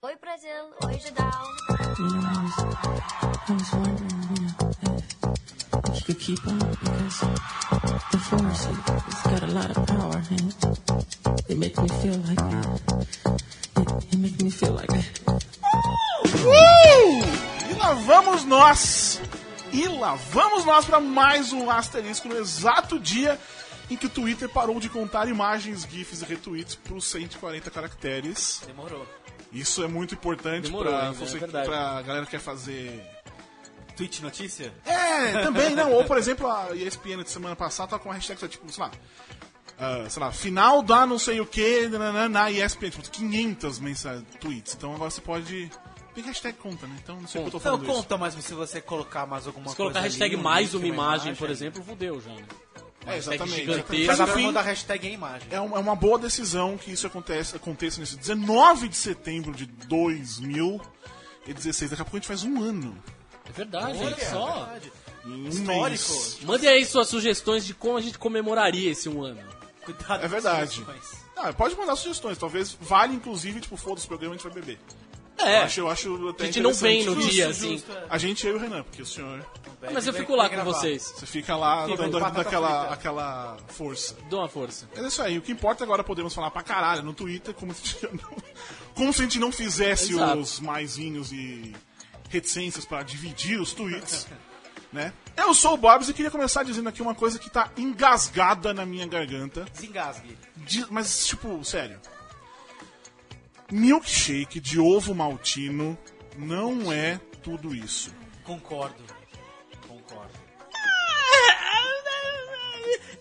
Oi, Brasil. Oi, Judal. You know, I was, I was wondering, you know, if, if you could keep on because the force it's got a lot of power and it, it makes me feel like it, it makes me feel like E lá vamos nós! E lá vamos nós para mais um asterisco no exato dia em que o Twitter parou de contar imagens, GIFs e retweets por 140 caracteres. Demorou. Isso é muito importante Demorou é você, verdade. pra galera que quer fazer. Tweet notícia? É, também, não. Ou, por exemplo, a ESPN de semana passada tá com uma hashtag, tipo, sei lá. ah, sei lá, final da não sei o que na ESPN, tipo, 500 mensagens, tweets. Então agora você pode. Tem hashtag conta, né? Então não sei o que eu tô Não, falando. isso. conta, mas se você colocar mais alguma Se coisa colocar hashtag ali, um mais uma imagem, por exemplo, fudeu já. Né? É, exatamente. gigantesca. Mas Mas enfim, manda hashtag em imagem. é uma, é uma boa decisão que isso aconteça, aconteça nesse 19 de setembro de 2016. Daqui a pouco a gente faz um ano. É verdade, Olha, só. verdade. Em um Histórico. mês. Mandem aí suas sugestões de como a gente comemoraria esse um ano. Cuidado É verdade. Ah, pode mandar sugestões. Talvez vale, inclusive, tipo, foda-se o programa, a gente vai beber. É, Eu acho, eu acho até a gente não vem no interessante. dia, Justo, assim. justo, é. A gente, eu e o Renan, porque o senhor... Mas eu fico lá com vocês. Você fica lá Fica, dando batata aquela, aquela força. Dou uma força. Mas é isso aí. O que importa agora podemos falar pra caralho no Twitter, como se, a gente não- como se a gente não fizesse Exato. os maisinhos e reticências pra dividir os tweets. né? Eu sou o Bobs e queria começar dizendo aqui uma coisa que tá engasgada na minha garganta. Desengasgue. De- mas, tipo, sério. Milkshake de ovo maltino não é tudo isso. Concordo. Concordo.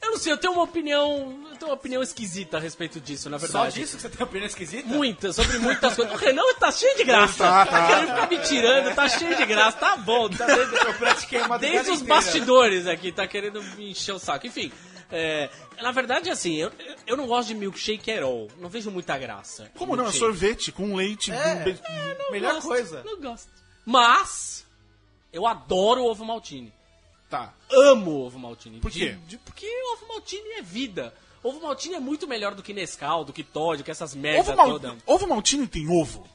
Eu não sei, eu tenho uma opinião. Eu tenho uma opinião esquisita a respeito disso, na Só verdade. disso que você tem uma opinião esquisita? Muitas, sobre muitas coisas. O Renan tá cheio de graça. Tá, Tá, tá. querendo ficar me tirando, tá cheio de graça. Tá bom, tá desde, Eu pratiquei uma desde os bastidores aqui, tá querendo me encher o saco. Enfim, é, na verdade, assim, eu, eu não gosto de milkshake at all. Não vejo muita graça. Como não? É Milkshake. sorvete com leite. É. be- Melhor Gosto, coisa. Não gosto. Mas, eu adoro ovo maltine. Tá. amo ovo maltine. Por quê? De- de- porque ovo maltine é vida. Ovo maltine é muito melhor do que Nescau, do que Todd, do que essas merdas mal... todas. ovo maltine tem ovo?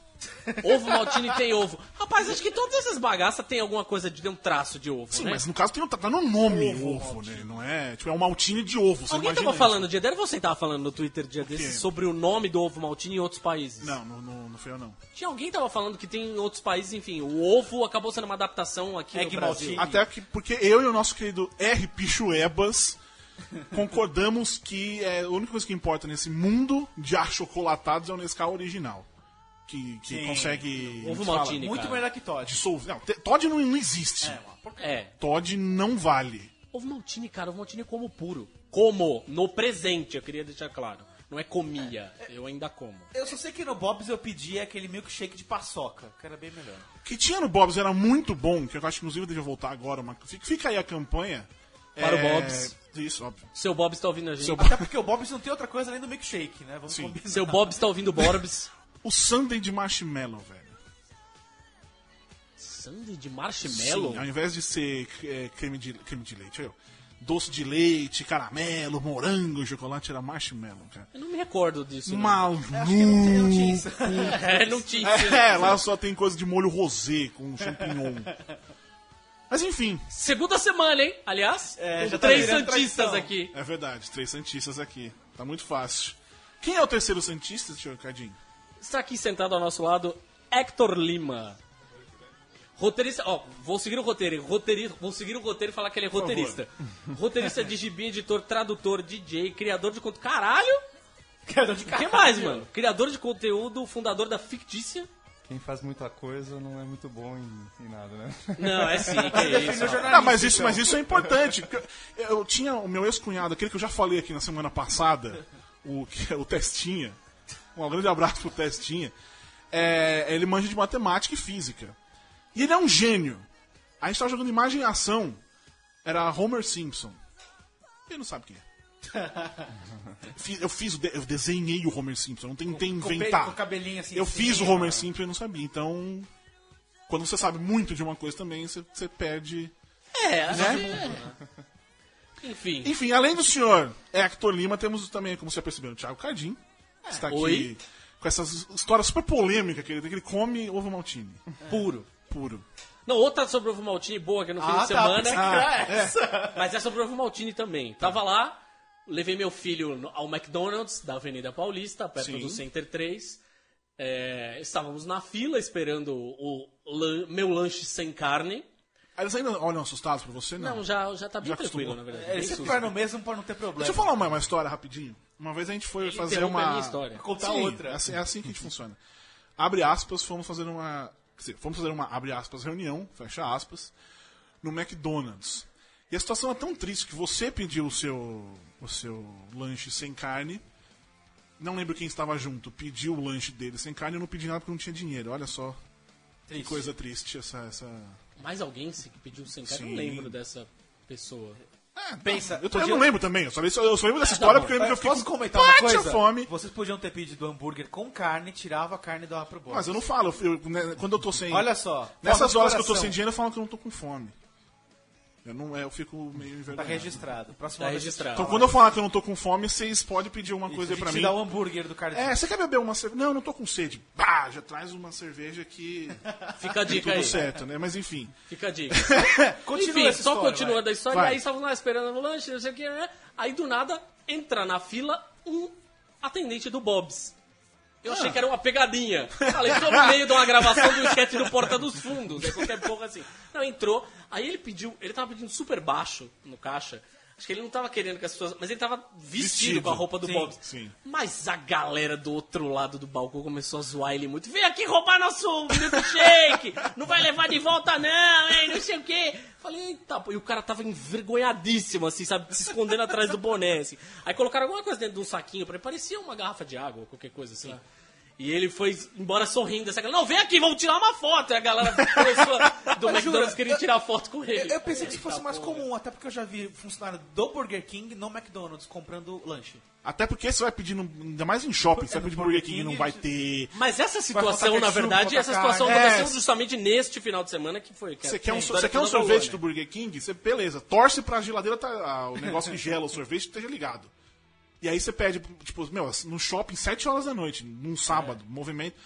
Ovo maltine tem ovo. Rapaz, acho que todas essas bagaças tem alguma coisa de um traço de ovo, Sim, né? mas no caso tem, tá no nome ovo, né? Não é. Tipo, é um maltine de ovo. Você Alguém tava isso. falando dia dele, você tava falando no Twitter dia desses quê? sobre o nome do ovo maltine em outros países. Não, não, não, não foi eu não. Tinha alguém que tava falando que tem em outros países, enfim, o ovo acabou sendo uma adaptação aqui Egg no Brasil. maltine. Até que, porque eu e o nosso querido R. Pichuebas concordamos que é, a única coisa que importa nesse mundo de achocolatados é o Nescau original. Que, que Sim. consegue. Ovo fala, maltine. Muito melhor que Todd. Dissolver. Não, te- Todd não, não existe. É. Todd não vale. Ovo maltine, cara, ovo maltine eu como puro. Como, no presente, eu queria deixar claro. Não é comia, eu ainda como. Eu só sei que no Bob's eu pedi aquele milkshake de paçoca, que era bem melhor. O que tinha no Bob's era muito bom, que eu acho que inclusive deve voltar agora. Mas fica, aí a campanha. Para o É, Bob's. Isso, óbvio. Seu Bob está ouvindo a gente. Seu Até porque o Bob's não tem outra coisa além do milkshake, né? Vamos Sim. combinar. Seu Bob está ouvindo o Borbs. O Sunday de marshmallow, velho. Sunday de marshmallow? Sim, ao invés de ser é, creme, de, creme de leite, eu. Doce de leite, caramelo, morango, chocolate, era marshmallow, cara. Eu não me recordo disso. Maluco. Que não, tinha isso. É, não tinha. É, lá só tem coisa de molho rosé com champignon. Mas enfim, Segunda semana, hein? Aliás, É, já tá três virando santistas tradição. aqui. é verdade, três santistas aqui. Tá muito fácil. Quem é o terceiro santista, senhor Cardinho? Está aqui sentado ao nosso lado Hector Lima. Roteirista, ó, vou seguir o roteiro, roteirista, vou seguir o roteiro e falar que ele é roteirista. Roteirista de gibi, editor, tradutor, DJ, criador de conteúdo. Caralho! Criador de O que mais, mano? Criador de conteúdo, fundador da Fictícia. Quem faz muita coisa não é muito bom em, em nada, né? Não, é sim, que é isso. Ah, mas isso, mas isso é importante. porque Eu, eu tinha o meu ex-cunhado, aquele que eu já falei aqui na semana passada, o, que é o Testinha. Um grande abraço pro Testinha. É, ele manja de matemática e física. E ele é um gênio. A gente tava jogando imagem e ação. Era Homer Simpson. Ele não sabe quem é. Eu fiz, eu desenhei o Homer Simpson, não tentei inventar. com o cabelinho assim, Eu em fiz o cima. Homer Simpson e não sabia. Então, quando você sabe muito de uma coisa também, você, você perde. É, Né? que- Enfim. Enfim, além do senhor Hector Lima, temos também, como você percebeu, o Thiago Cardim. Que Está aqui Oi. com essas histórias super polêmicas que ele tem, que ele come ovo maltine. Puro. Puro. Não, outra sobre ovo maltine boa que é no fim Ah, de tá, semana. que era essa. Mas é sobre ovo maltine também. Tava lá, levei meu filho ao McDonald's da Avenida Paulista, perto Sim. do Center 3. É, estávamos na fila esperando o lan- meu lanche sem carne. Eles ainda olham assustados pra você? Não. Não, já, já tá bem Já tranquilo, acostumou. na verdade. Susto. vai no mesmo pra não ter problema. Deixa eu falar uma, uma história rapidinho. Uma vez a gente foi Ele fazer uma. a minha história. Contar Sim, outra. É assim, é assim que a gente funciona. Abre aspas, fomos fazer uma. Quer dizer, fomos fazer uma, abre aspas, reunião, fecha aspas, no McDonald's. E a situação é tão triste que você pediu o seu, o seu lanche sem carne. Não lembro quem estava junto, pediu o lanche dele sem carne, eu não pedi nada porque não tinha dinheiro. Olha só que Triste. coisa triste essa. essa... Mais alguém se pediu sem carne? Eu Sim. não lembro dessa pessoa. Pensa, Eu, tô- eu podia- não lembro também, eu só, eu só lembro dessa história bom. porque eu lembro que eu fiquei Posso com comentar uma coisa? fome. Vocês podiam ter pedido hambúrguer com carne, tirava a carne e dava pro boss. Mas eu não falo, eu- né, quando eu tô sem. Olha só. Nessas horas que eu tô sem dinheiro, eu falo que eu não tô com fome. Eu, não, é, eu fico meio Tá envergonhado. registrado. Próxima Tá vez registrado. Então, quando eu falar que eu não tô com fome, vocês podem pedir uma Isso, coisa a aí pra gente mim. dá o hambúrguer do cara. É, você quer beber uma cerveja? Não, eu não tô com sede. Pá, já traz uma cerveja que Fica a dica tudo aí. certo, né? Mas enfim. Fica a dica. Continua Enfim, essa só história, continuando vai. a história, Vai. aí estavam lá esperando no lanche, não sei o que, né? Aí do nada entra na fila um atendente do Bob's. Eu achei que era uma pegadinha. Falei, tô no meio de uma gravação do sketch do Porta dos Fundos, é qualquer porra assim. Não, entrou, aí ele pediu, ele tava pedindo super baixo no caixa. Acho que ele não tava querendo que as pessoas. Mas ele tava vestido, Vestido. com a roupa do Sim, Bob's. sim. Mas a galera do outro lado do balcão começou a zoar ele muito. Vem aqui roubar nosso milkshake! Não vai levar de volta, não, hein? Não sei o quê. Falei, eita, pô. E o cara tava envergonhadíssimo, assim, sabe? Se escondendo atrás do boné, assim. Aí colocaram alguma coisa dentro de um saquinho pra ele. Parecia uma garrafa de água ou qualquer coisa assim. E ele foi embora sorrindo. Essa galera, não, vem aqui, vamos tirar uma foto. E a galera do McDonald's queria eu- tirar foto com Eu, ele. eu pensei que isso fosse Eita, mais porra. comum, até porque eu já vi funcionário do Burger King no McDonald's comprando lanche. Até porque você vai pedir, no- ainda mais em shopping, você vai no pedir Burger Burger King e King, não vai ter. Mas essa situação, na verdade, essa situação carne. aconteceu É. justamente neste final de semana que foi. que Você quer um, você quer um sorvete né? do Burger King? Você, beleza, torce pra geladeira, tá, ah, o negócio que gela o sorvete esteja ligado. E aí você pede, tipo, meu, no shopping, 7 horas da noite, num sábado, movimento.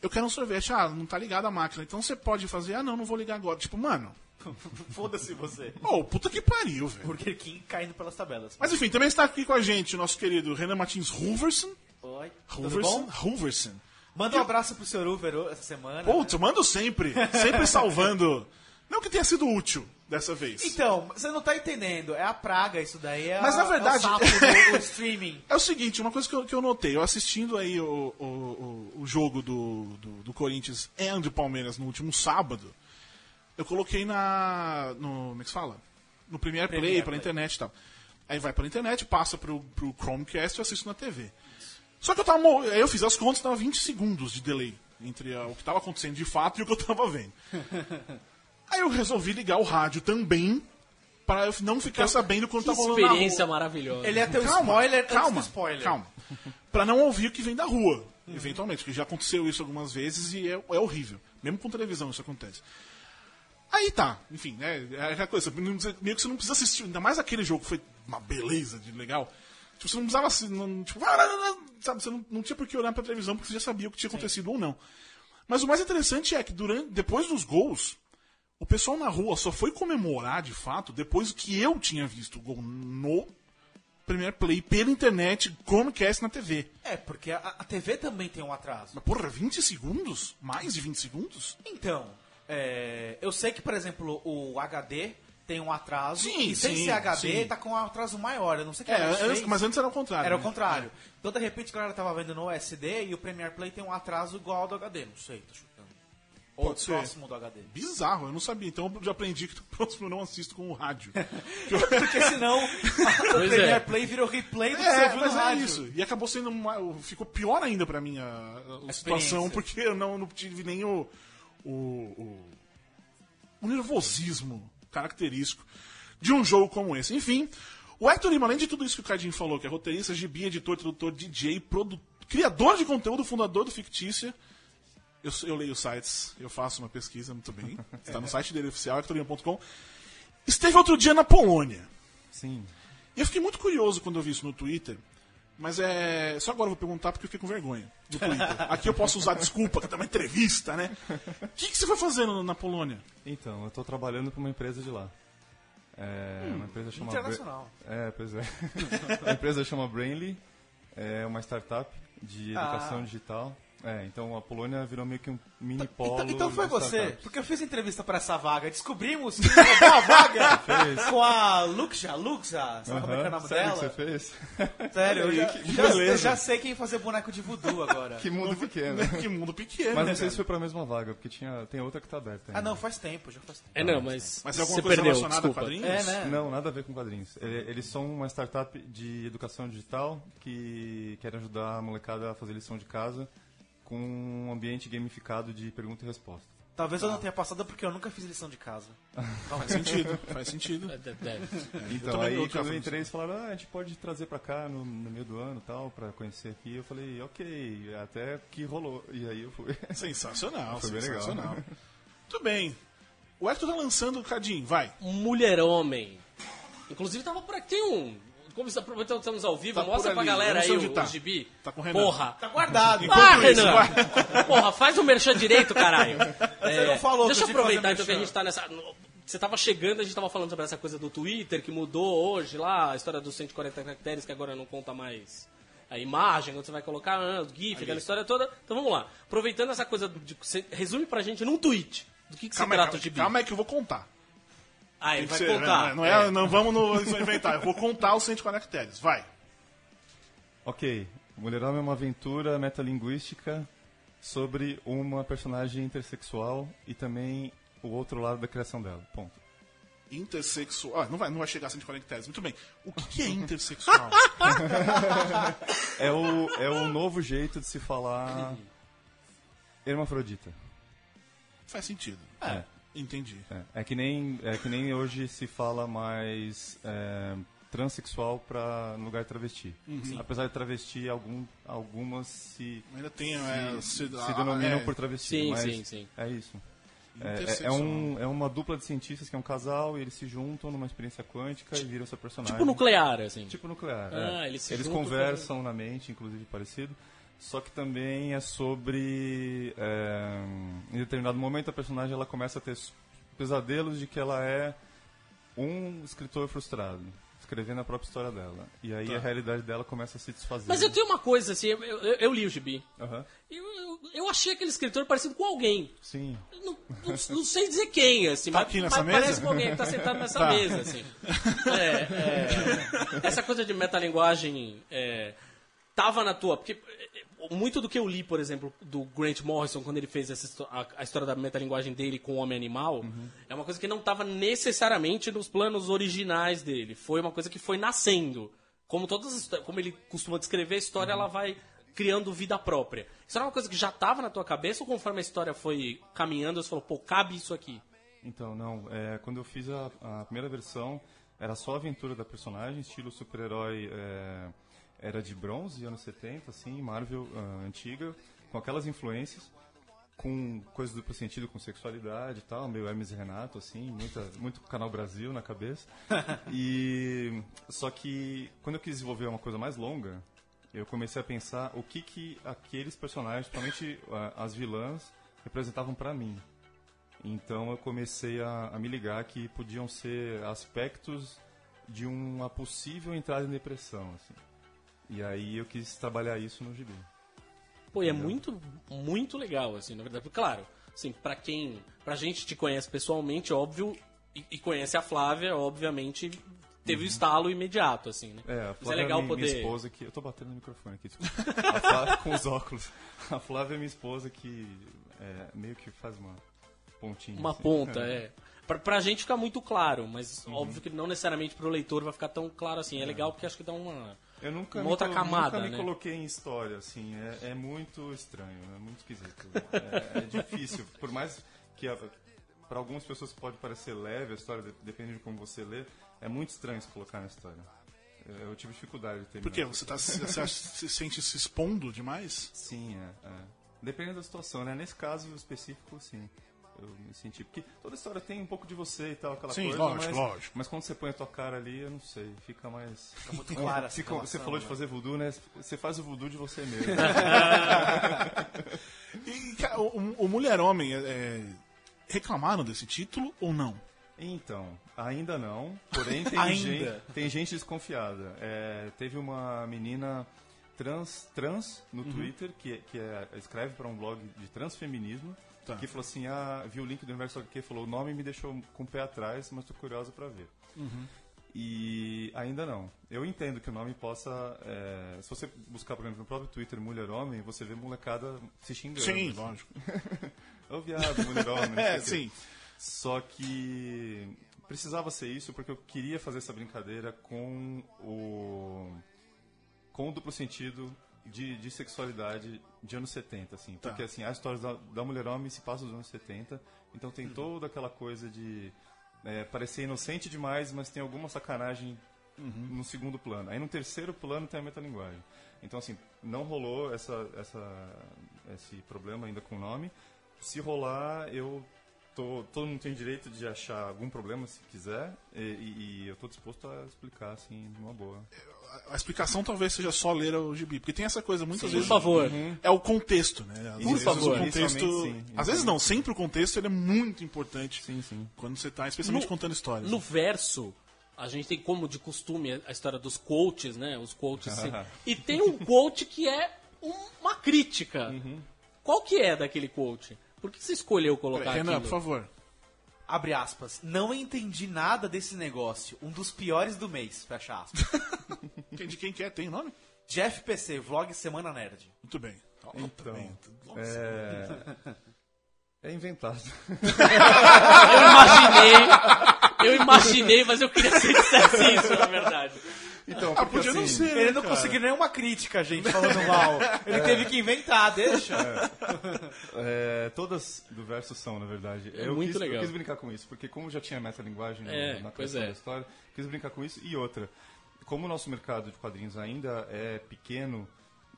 Eu quero um sorvete, ah, não tá ligado a máquina. Então você pode fazer, ah, não, não vou ligar agora. Tipo, mano, Foda-se você. ô, puta que pariu, velho. Burger King caindo pelas tabelas. Mas enfim, também está aqui com a gente o nosso querido Renan Martins Huverson. Oi, bom? Huverson. Manda um abraço pro Sr. Uber essa semana. Putz, eu mando sempre. Sempre salvando. Não que tenha sido útil dessa vez. Então, você não tá entendendo. É a praga isso daí. É Mas, a- na verdade- É o do, do streaming. É o seguinte, uma coisa que eu, que eu notei, eu assistindo aí o, o, o, jogo do, do, do Corinthians e do Palmeiras no último sábado, eu coloquei na. no. Como é que se fala? No Premiere Play, Premiere pela Play. internet e tal. Aí vai pela internet, passa pro, pro Chromecast e assisto na TV. Só que eu tava. Aí eu fiz as contas, tava 20 segundos de delay entre ah, o que tava acontecendo de fato e o que eu tava vendo. Aí eu resolvi ligar o rádio também, para eu não ficar sabendo quando Que tá rolando experiência maravilhosa. Ele ter um Calma, spoiler antes calma, do spoiler. Calma. Pra não ouvir o que vem da rua, eventualmente, porque já aconteceu isso algumas vezes e é, é horrível. Mesmo com televisão isso acontece. Aí tá, enfim, né? É aquela coisa, meio que você não precisa assistir, ainda mais aquele jogo que foi uma beleza de legal. Tipo, você não precisava assistir, não, tipo, sabe, você não, não tinha por que olhar pra televisão porque você já sabia o que tinha acontecido ou não. Mas o mais interessante é que durante, depois dos gols, o pessoal na rua só foi comemorar de fato depois que eu tinha visto o gol no Premiere Play pela internet, Chromecast na TV. É, porque a, a TV também tem um atraso. Mas porra, 20 segundos? Mais de 20 segundos? Então, é, eu sei que, por exemplo, o HD tem um atraso. Sim, e sem sim, ser HD, sim. tá com um atraso maior. Eu não sei o que É, antes- mas antes era o contrário. Era o né? contrário. Então, de repente, a galera tava vendo no SD e o Premiere Play tem um atraso igual ao do HD. Não sei, tô chutando. Ou Pode ser. próximo do HD. Bizarro, eu não sabia. Então eu já aprendi que no próximo eu não assisto com o rádio. Porque senão o Pois é. Play virou replay do que você É, viu mas no é rádio. isso. E acabou sendo uma, ficou pior ainda pra mim a, a situação, porque eu não, não tive nem o, o, o, o nervosismo característico de um jogo como esse. Enfim, o Hector Lima, além de tudo isso que o Cardinho falou, que é roteirista, gibi, editor, tradutor, DJ, produ... criador de conteúdo, fundador do Fictícia. Eu, eu leio sites, eu faço uma pesquisa muito bem. Está no site dele oficial, hectorlima.com. Esteve outro dia na Polônia. Sim. E eu fiquei muito curioso quando eu vi isso no Twitter. Mas é. Só agora eu vou perguntar porque eu fiquei com vergonha do Twitter. Aqui eu posso usar desculpa, que tá uma entrevista, né? O que, que você foi fazendo na Polônia? Então, eu tô trabalhando pra uma empresa de lá. É, uma empresa chama Internacional. Bra- É, pois é. a empresa chama Brainly, é uma startup de educação Ah. digital. É, então a Polônia virou meio que um mini polo. Então, então foi você, startups. porque eu fiz entrevista pra essa vaga. Descobrimos que roubou a vaga Fez. com a Luxa, Luxa, sabe como é que é o nome Sério dela? que você fez? Sério, eu já, Que já- eu já sei quem fazer boneco de voodoo agora. que mundo pequeno. Que mundo pequeno, Mas não sei se foi pra mesma vaga, porque tinha, tem outra que tá aberta. Ah, ainda. não, faz tempo, já faz tempo. É, não, mas. Mas é alguma você coisa perdeu, relacionada desculpa. a quadrinhos? É, né? Não, nada a ver com quadrinhos. Ele- Eles são uma startup de educação digital que querem ajudar a molecada a fazer lição de casa com um ambiente gamificado de pergunta e resposta. Talvez eu não tenha passado porque eu nunca fiz lição de casa. Faz sentido, faz sentido. É. Então, aí nunca quando eu entrei, eles falaram, ah, a gente pode trazer pra cá no, no meio do ano tal, pra conhecer aqui. Eu falei, ok, até que rolou. E aí eu fui. Sensacional, Foi bem legal. sensacional. Muito bem. O Hector tá lançando o Cadinho, vai. Mulher-Homem. Inclusive tava por aqui tem um. Como você aproveitando que estamos ao vivo, Tá mostra pra ali, galera aí o, onde tá. o gibi. Tá com o Renan. Porra. Tá guardado. Ah, Renan! Porra, faz o merchan direito, caralho. É, não falou Deixa eu aproveitar então que a gente tá nessa. no- Você tava chegando, a gente tava falando sobre essa coisa do Twitter que mudou hoje lá, a história dos 140 caracteres que agora não conta mais a imagem, quando você vai colocar ah, o GIF, aquela história toda. Então vamos lá. Aproveitando essa coisa de. Você resume pra gente num tweet do que, que se Calma aí, trata o calma, gibi. calma aí que eu vou contar. Ah, ele vai ser, contar. né? Não, é, não vamos no, inventar. Eu vou contar os 140 caracteres. Vai. Ok, Mulherama é uma aventura metalinguística sobre uma personagem intersexual e também o outro lado da criação dela. Ponto. Intersexual. Ah, não vai, não vai chegar a 140 caracteres. Muito bem. O que, que é intersexual? É o, é o novo jeito de se falar hermafrodita. Faz sentido. É. Entendi. É, é que nem é que nem hoje se fala mais é, transexual para no lugar de travesti. Apesar de travesti, algum, algumas se, Ainda tem. É, se, se, se ah, denominam é, por travesti. Sim, mas sim, sim. É isso. É, é- é, um, é uma dupla de cientistas que é um casal e eles se juntam numa experiência quântica e viram seu personagem. Tipo nuclear, assim. Tipo nuclear. Ah, é. eles se juntam conversam na mente, inclusive parecido. Só que também é sobre. é, em determinado momento a personagem ela começa a ter pesadelos de que ela é um escritor frustrado, escrevendo a própria história dela. E aí a realidade dela começa a se desfazer. Mas eu tenho uma coisa, assim, eu, eu- eu li o gibi. Aham. Eu, eu, eu achei aquele escritor parecido com alguém. Sim. Não, não- não sei dizer quem, assim, Tá mas, aqui nessa mas mesa? parece com alguém que tá sentado nessa Tá. mesa, assim. É, é, essa coisa de metalinguagem é, tava na tua. Porque muito do que eu li, por exemplo, do Grant Morrison, quando ele fez essa, a, a história da metalinguagem dele com o Homem-Animal, Uhum. é uma coisa que não estava necessariamente nos planos originais dele. Foi uma coisa que foi nascendo. Como todas como ele costuma descrever a história, Uhum. ela vai criando vida própria. Isso era uma coisa que já estava na tua cabeça ou conforme a história foi caminhando, você falou, pô, cabe isso aqui? Então, não. É, quando eu fiz a, a primeira versão, era só a aventura da personagem, estilo super-herói. é, era de bronze, anos 70, assim, Marvel ah, antiga, com aquelas influências, com coisas do duplo sentido, com sexualidade e tal, meio Hermes e Renato, assim, muita, muito Canal Brasil na cabeça. e Só que quando eu quis desenvolver uma coisa mais longa, eu comecei a pensar o que que aqueles personagens, principalmente ah, as vilãs, representavam pra mim. Então eu comecei a, a me ligar que podiam ser aspectos de uma possível entrada em depressão, assim. E aí eu quis trabalhar isso no gibi. Pô, e é muito, muito legal, assim, na verdade. Claro, assim, pra quem. Pra gente te conhece pessoalmente, óbvio, e, e conhece a Flávia, obviamente, teve o estalo imediato, assim, né? É, a Mas é Flávia legal minha, poder. minha esposa que... Eu tô batendo no microfone aqui, desculpa. A Flávia com os óculos. A Flávia é minha esposa que é, meio que faz uma pontinha. Uma assim. ponta, é. Pra, pra gente fica muito claro, mas Uhum. óbvio que não necessariamente pro leitor vai ficar tão claro assim. É legal porque acho que dá uma. Eu nunca, Uma outra colo- camada, nunca me né? coloquei em história, assim, é, é muito estranho, é muito esquisito. É, é difícil, por mais que para algumas pessoas pode parecer leve a história, de- dependendo de como você lê, é muito estranho se colocar na história. Eu, eu tive dificuldade de terminar. Por quê? Você, tá, você acha- se sente se expondo demais? Sim, é, é. Dependendo da situação, né? Nesse caso específico, sim. Eu me senti. Porque toda história tem um pouco de você e tal, aquela Sim, coisa. lógico, mas, lógico. mas quando você põe a tua cara ali, eu não sei, fica mais. Fica muito clara essa Fica- Você falou de né? fazer voodoo, né? Você faz o voodoo de você mesmo. E, cara, o, o Mulher Homem, é, é, reclamaram desse título ou não? Então, ainda não, porém tem, Ainda. Gente, tem gente desconfiada. É, teve uma menina trans, trans no Uhum. Twitter que, que é- escreve para um blog de transfeminismo Tá. que falou assim, ah, viu o link do Universo HQ, falou, o nome me deixou com o pé atrás, mas tô curiosa para ver. Uhum. E ainda não. Eu entendo que o nome possa. é, se você buscar, por exemplo, no próprio Twitter Mulher Homem, você vê molecada se xingando. Sim, assim. lógico. Ô viado, mulher homem. É, sim. Só que precisava ser isso porque eu queria fazer essa brincadeira com o com o duplo sentido de, de sexualidade de anos 70, assim. Tá. Porque assim, as histórias da, da mulher homem se passam nos anos 70, então tem toda aquela coisa de é, parecer inocente demais, mas tem alguma sacanagem no segundo plano. Aí no terceiro plano tem a metalinguagem. Então assim, não rolou essa, essa, esse problema ainda com o nome. Se rolar, eu tô, todo mundo tem direito de achar algum problema se quiser e, e- e eu tô disposto a explicar assim, numa boa. A- A explicação talvez seja só ler o gibi, porque tem essa coisa muitas Por vezes. favor. É o contexto, né? Às Por vezes favor. o contexto. Sim. Às vezes não, sempre o contexto ele é muito importante Sim, sim. quando você está, especialmente No- contando histórias. No verso, a gente tem como de costume a história dos quotes, né? Os quotes. E tem um quote que é um- uma crítica. Qual que é daquele quote? Por que você escolheu colocar Renan, aquilo? por favor. Abre aspas. Não entendi nada desse negócio. Um dos piores do mês. Fecha aspas. Quem, de quem que é? Tem nome? Jeff PC, vlog Semana Nerd. Muito bem. Ó, Então, tá bem. Nossa. É, é inventado. Eu imaginei, eu imaginei, mas eu queria que você dissesse isso, na verdade. Então, Ah, podia não assim, ser. Ele não cara? conseguiu nenhuma crítica, gente, falando mal. Ele teve que inventar, deixa. É, todas do verso são, na verdade. É eu muito quis, legal. Eu quis brincar com isso, porque como já tinha metalinguagem no- É, na criação é. da história, quis brincar com isso. E outra, como o nosso mercado de quadrinhos ainda é pequeno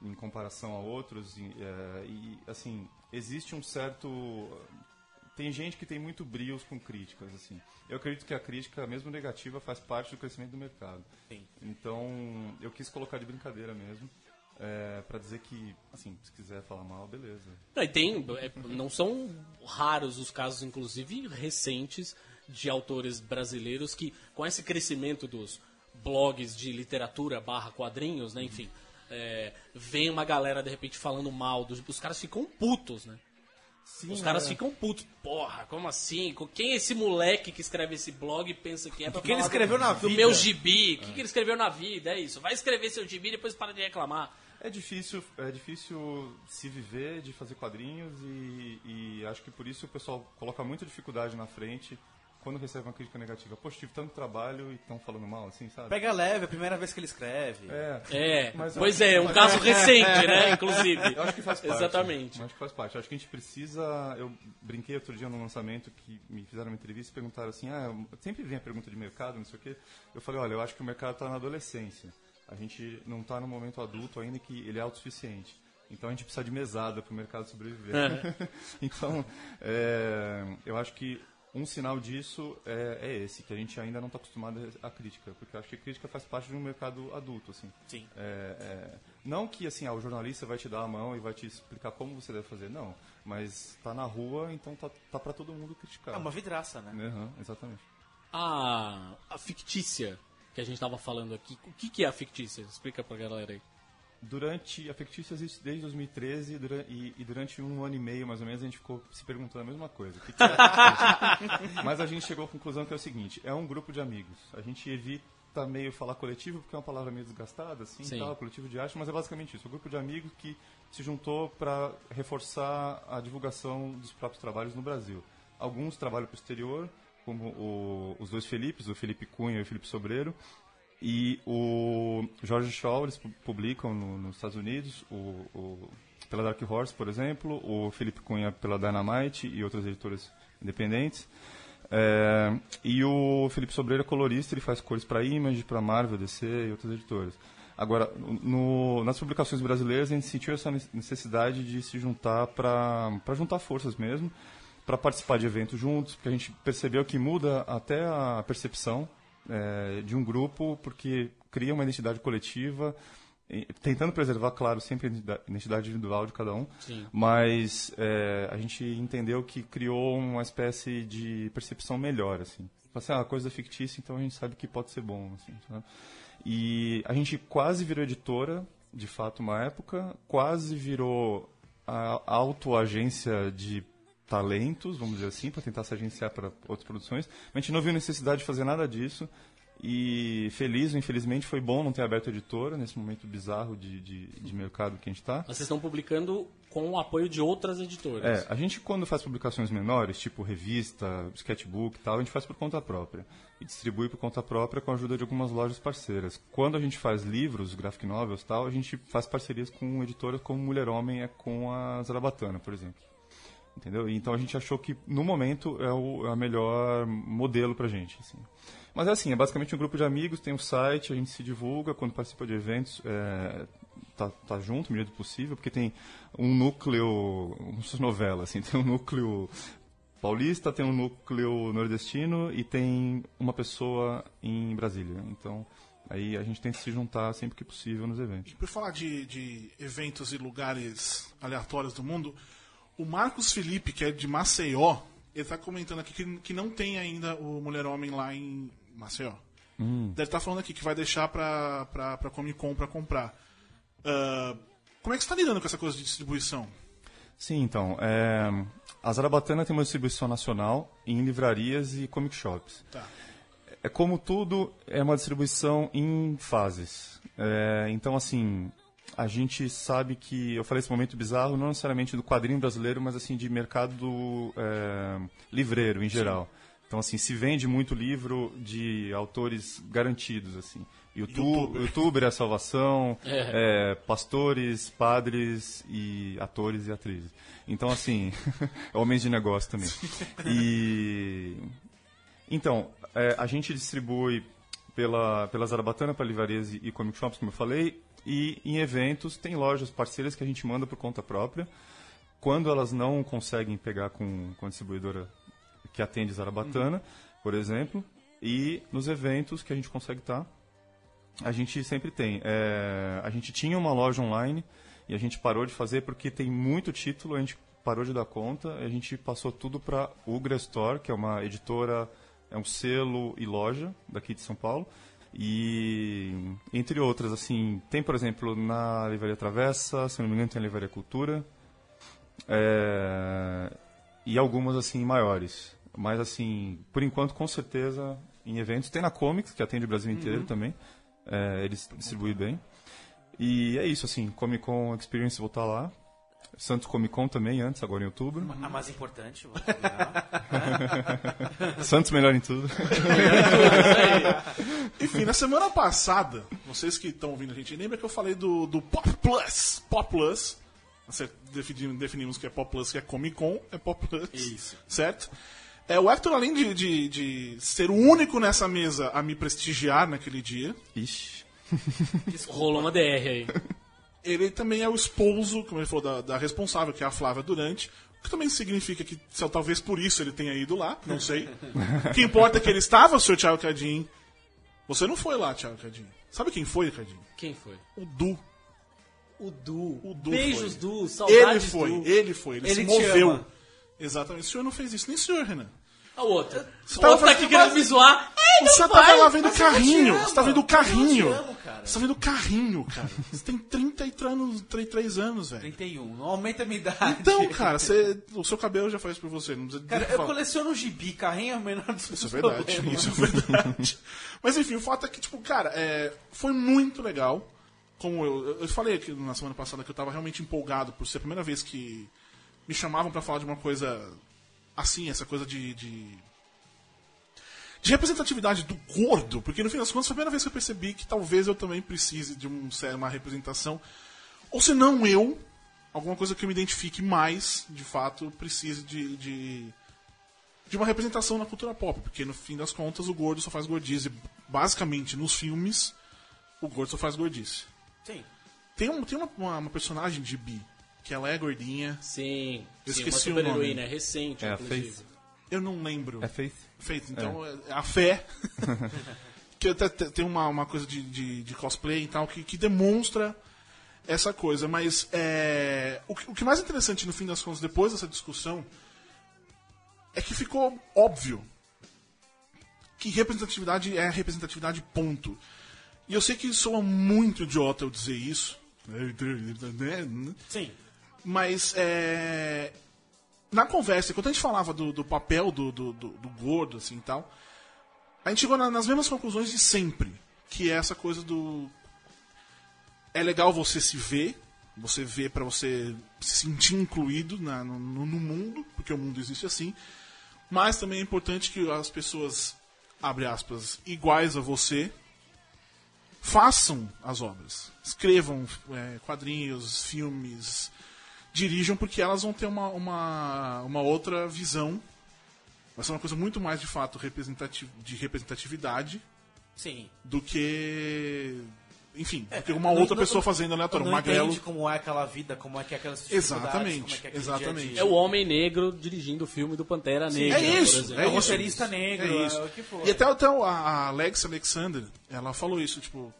em comparação a outros, e, é, e, assim, existe um certo... Tem gente que tem muito brios com críticas, assim. Eu acredito que a crítica, mesmo negativa, faz parte do crescimento do mercado. Sim. Então, eu quis colocar de brincadeira mesmo, é, para dizer que, assim, se quiser falar mal, beleza. Não, e tem, é, não são raros os casos, inclusive recentes, de autores brasileiros que, com esse crescimento dos blogs de literatura barra quadrinhos, né, enfim, é, vem uma galera de repente falando mal, dos, os caras ficam putos, né? Sim, Os caras é. ficam putos. Porra, como assim? Quem é esse moleque que escreve esse blog e pensa que é pra que ele escreveu do, na do vida? meu gibi? O que, que ele escreveu na vida? É isso. Vai escrever seu gibi e depois para de reclamar. É difícil, é difícil se viver de fazer quadrinhos e, e acho que por isso o pessoal coloca muita dificuldade na frente quando recebe uma crítica negativa. Poxa, tive tanto trabalho e estão falando mal, assim, sabe? Pega leve, é a primeira vez que ele escreve. É, É, Mas pois é, um caso recente, né? Inclusive. eu acho que faz parte. Exatamente. Acho que faz parte. Eu acho que a gente precisa. Eu brinquei outro dia no lançamento que me fizeram uma entrevista e perguntaram assim: ah, sempre vem a pergunta de mercado, não sei o quê. Eu falei: olha, eu acho que o mercado está na adolescência. A gente não está no momento adulto ainda que ele é autossuficiente. Então a gente precisa de mesada para o mercado sobreviver. então, é, eu acho que um sinal disso é, é esse, que a gente ainda não está acostumado à crítica, porque eu acho que a crítica faz parte de um mercado adulto, assim. Sim. É, é, não que assim, ah, o jornalista vai te dar a mão e vai te explicar como você deve fazer, não. Mas tá na rua, então tá, tá para todo mundo criticar. É uma vidraça, né? Aham, exatamente. A, a fictícia que a gente tava falando aqui, o que, que é a fictícia? Explica pra galera aí. Durante a fictícia existe desde 2013 dura- e, e durante um ano e meio mais ou menos a gente ficou se perguntando a mesma coisa. Que que é a? Mas a gente chegou à conclusão que é o seguinte: é um grupo de amigos. A gente evita meio falar coletivo porque é uma palavra meio desgastada, assim, Sim. tal, coletivo de arte, mas é basicamente isso. É um grupo de amigos que se juntou para reforçar a divulgação dos próprios trabalhos no Brasil. Alguns trabalham para o exterior, como o- os dois Felipes, o Felipe Cunha e o Felipe Sobreiro. E o George Shaw, eles pu- publicam no- nos Estados Unidos, o, o- pela Dark Horse, por exemplo, o Felipe Cunha pela Dynamite e outras editoras independentes. É, e o Felipe Sobreiro é colorista, ele faz cores para Image, para Marvel, DC e outras editoras. Agora, no- nas publicações brasileiras, a gente sentiu essa necessidade de se juntar para juntar forças mesmo, para participar de eventos juntos, porque a gente percebeu que muda até a percepção é, de um grupo, porque cria uma identidade coletiva, tentando preservar, claro, sempre a identidade- individual de cada um, Sim. mas é, a gente entendeu que criou uma espécie de percepção melhor, assim. Assim, ah, a coisa é fictícia, então a gente sabe que pode ser bom, assim, sabe? E a gente quase virou editora, de fato, uma época, quase virou a autoagência de talentos, vamos dizer assim, para tentar se agenciar para outras produções. A gente não viu necessidade de fazer nada disso. E feliz ou infelizmente foi bom não ter aberto a editora nesse momento bizarro de, de, de mercado que a gente está. Mas vocês estão publicando com o apoio de outras editoras. É, a gente quando faz publicações menores, tipo revista, sketchbook e tal, a gente faz por conta própria. E distribui por conta própria com a ajuda de algumas lojas parceiras. Quando a gente faz livros, graphic novels e tal, a gente faz parcerias com editoras como Mulher Homem é com a Zarabatana, por exemplo. Entendeu? Então a gente achou que no momento é o, é o melhor modelo pra gente. Assim. Mas é assim, é basicamente um grupo de amigos, tem um site, a gente se divulga, quando participa de eventos, é, tá, tá junto, medida do possível, porque tem um núcleo, como se novela, assim, tem um núcleo paulista, tem um núcleo nordestino e tem uma pessoa em Brasília. Então, aí a gente tenta se juntar sempre que possível nos eventos. Por falar de, de eventos e lugares aleatórios do mundo, o Marcos Felipe, que é de Maceió, ele tá comentando aqui que, que não tem ainda o Mulher Homem lá em Maceió. Deve estar falando aqui que vai deixar pra, pra, pra Comic Con pra comprar. Ah, como é que você tá lidando com essa coisa de distribuição? Sim, então. É, a Zarabatana tem uma distribuição nacional em livrarias e comic shops. Tá. É como tudo, é uma distribuição em fases. É, então, assim, a gente sabe que, eu falei esse momento bizarro, não necessariamente do quadrinho brasileiro, mas assim, de mercado é, livreiro em geral. Então, assim, se vende muito livro de autores garantidos, assim. YouTube, Youtuber. youtuber é a salvação, É. é, pastores, padres e atores e atrizes. Então, assim, homens de negócio também. E então, é, a gente distribui pela, pela Zarabatana, para livrarias e comic shops, como eu falei, e em eventos tem lojas parceiras que a gente manda por conta própria. Quando elas não conseguem pegar com, com a distribuidora que atende Zarabatana, por exemplo, e nos eventos que a gente consegue estar, a gente sempre tem. É, a gente tinha uma loja online e a gente parou de fazer porque tem muito título, a gente parou de dar conta, a gente passou tudo para Ugra Store, que é uma editora, é um selo e loja daqui de São Paulo. E entre outras, assim, tem por exemplo na Livraria Travessa, se não me engano tem a Livraria Cultura, é, e algumas assim maiores. Mas assim, por enquanto, com certeza, em eventos. Tem na Comics, que atende o Brasil inteiro também. É, eles distribuem bem. E é isso, assim, Comic Con Experience vou estar lá. Santos Comic Con também, antes, agora em outubro. A mais importante, vou. Santos melhor em tudo. Enfim, na semana passada, vocês que estão ouvindo a gente, lembra que eu falei do, do Pop Plus? Pop Plus. Definimos, definimos que é Pop Plus, que é Comic Con, é Pop Plus. Isso. Certo? É, o Hector, além de, de, de ser o único nessa mesa a me prestigiar naquele dia, Ixi. Rolou uma DR aí. ele também é o esposo, como ele falou, da, da responsável, que é a Flávia Durante. O que também significa que talvez por isso ele tenha ido lá, não sei. o que importa é que ele estava, seu Thiago Cadinho. Você não foi lá, Thiago Cadinho. Sabe quem foi, Cadinho? Quem foi? O Du. O Du. O Du Beijos, foi. Du. Ele Saudades, foi, Du. ele foi, ele, Ele se te moveu. ama. Exatamente. O senhor não fez isso, nem o senhor, Renan. A outra. Você tava outro tá aqui querendo me zoar. O senhor tava lá vendo Mas carrinho. amo. Você tá vendo carrinho. amo. Você tá vendo carrinho, cara. Você tem 33 anos, 33 anos, velho. 31. Não aumenta a minha idade. Então, cara, você, o seu cabelo já faz por você. Não precisa Cara, eu falar. coleciono gibi, carrinho é o menor dos Isso é verdade, isso é verdade. Mas enfim, o fato é que, tipo, cara, é, foi muito legal. Como eu, eu falei aqui na semana passada que eu tava realmente empolgado por ser a primeira vez que me chamavam pra falar de uma coisa assim, essa coisa de, de. de representatividade do gordo, porque no fim das contas foi a primeira vez que eu percebi que talvez eu também precise de um, uma representação. Ou se não eu, alguma coisa que eu me identifique mais, de fato, precise de- de de uma representação na cultura pop, porque no fim das contas o gordo só faz gordice. Basicamente, nos filmes, o gordo só faz gordice. Sim. Tem, um, tem uma, uma, uma personagem de Bi que ela é gordinha. Sim, Eu sim uma esqueci o super nome. heroína, é recente, É a inclusive. Faith. Eu não lembro. É Faith? Feito, então é. a fé. que até te- tem uma, uma coisa de, de, de cosplay e tal que, que demonstra essa coisa. Mas é, o, que, o que mais interessante no fim das contas, depois dessa discussão, é que ficou óbvio que representatividade é representatividade, ponto. E eu sei que soa muito idiota eu dizer isso. né? Sim. Mas é, na conversa, quando a gente falava do, do papel do, do, do- do gordo, assim tal, a gente chegou na- nas mesmas conclusões de sempre. Que é essa coisa do. É legal você se ver, você ver pra você se sentir incluído na- no, no- no mundo, porque o mundo existe assim. Mas também é importante que as pessoas, abre aspas, iguais a você, façam as obras. Escrevam é, quadrinhos, filmes, dirijam, porque elas vão ter uma, uma, uma outra visão. Vai ser uma coisa muito mais, de fato, representati de representatividade Sim. do que. Enfim, do que uma Não- outra não- pessoa não- fazendo aleatório. Não Um magrelo. entende como é aquela vida, como é que é aquelas Exatamente, é que é exatamente. dia a É dia. o homem negro dirigindo o filme do Pantera Negra, é isso, é É o isso. roteirista negro, É é, isso. o que for. E até, até a Alex Alexander, ela falou isso, tipo,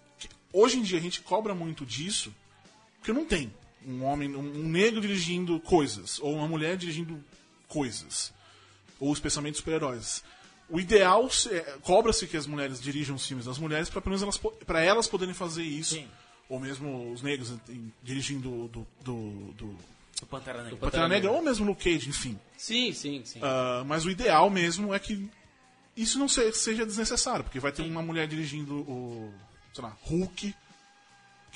hoje em dia a gente cobra muito disso, porque não tem um homem, um, negro dirigindo coisas, ou uma mulher dirigindo coisas, ou especialmente super-heróis. O ideal se- é- cobra-se que as mulheres dirijam os filmes das mulheres para pelo menos elas, pra elas poderem fazer isso, Sim. ou mesmo os negros em- dirigindo do, do, do O Pantera Negra. Pantera Negra, ou mesmo Luke Cage, enfim. Sim, sim, sim. Ah, mas o ideal mesmo é que isso não se- seja desnecessário, porque vai ter uma mulher dirigindo o, sei lá, Hulk,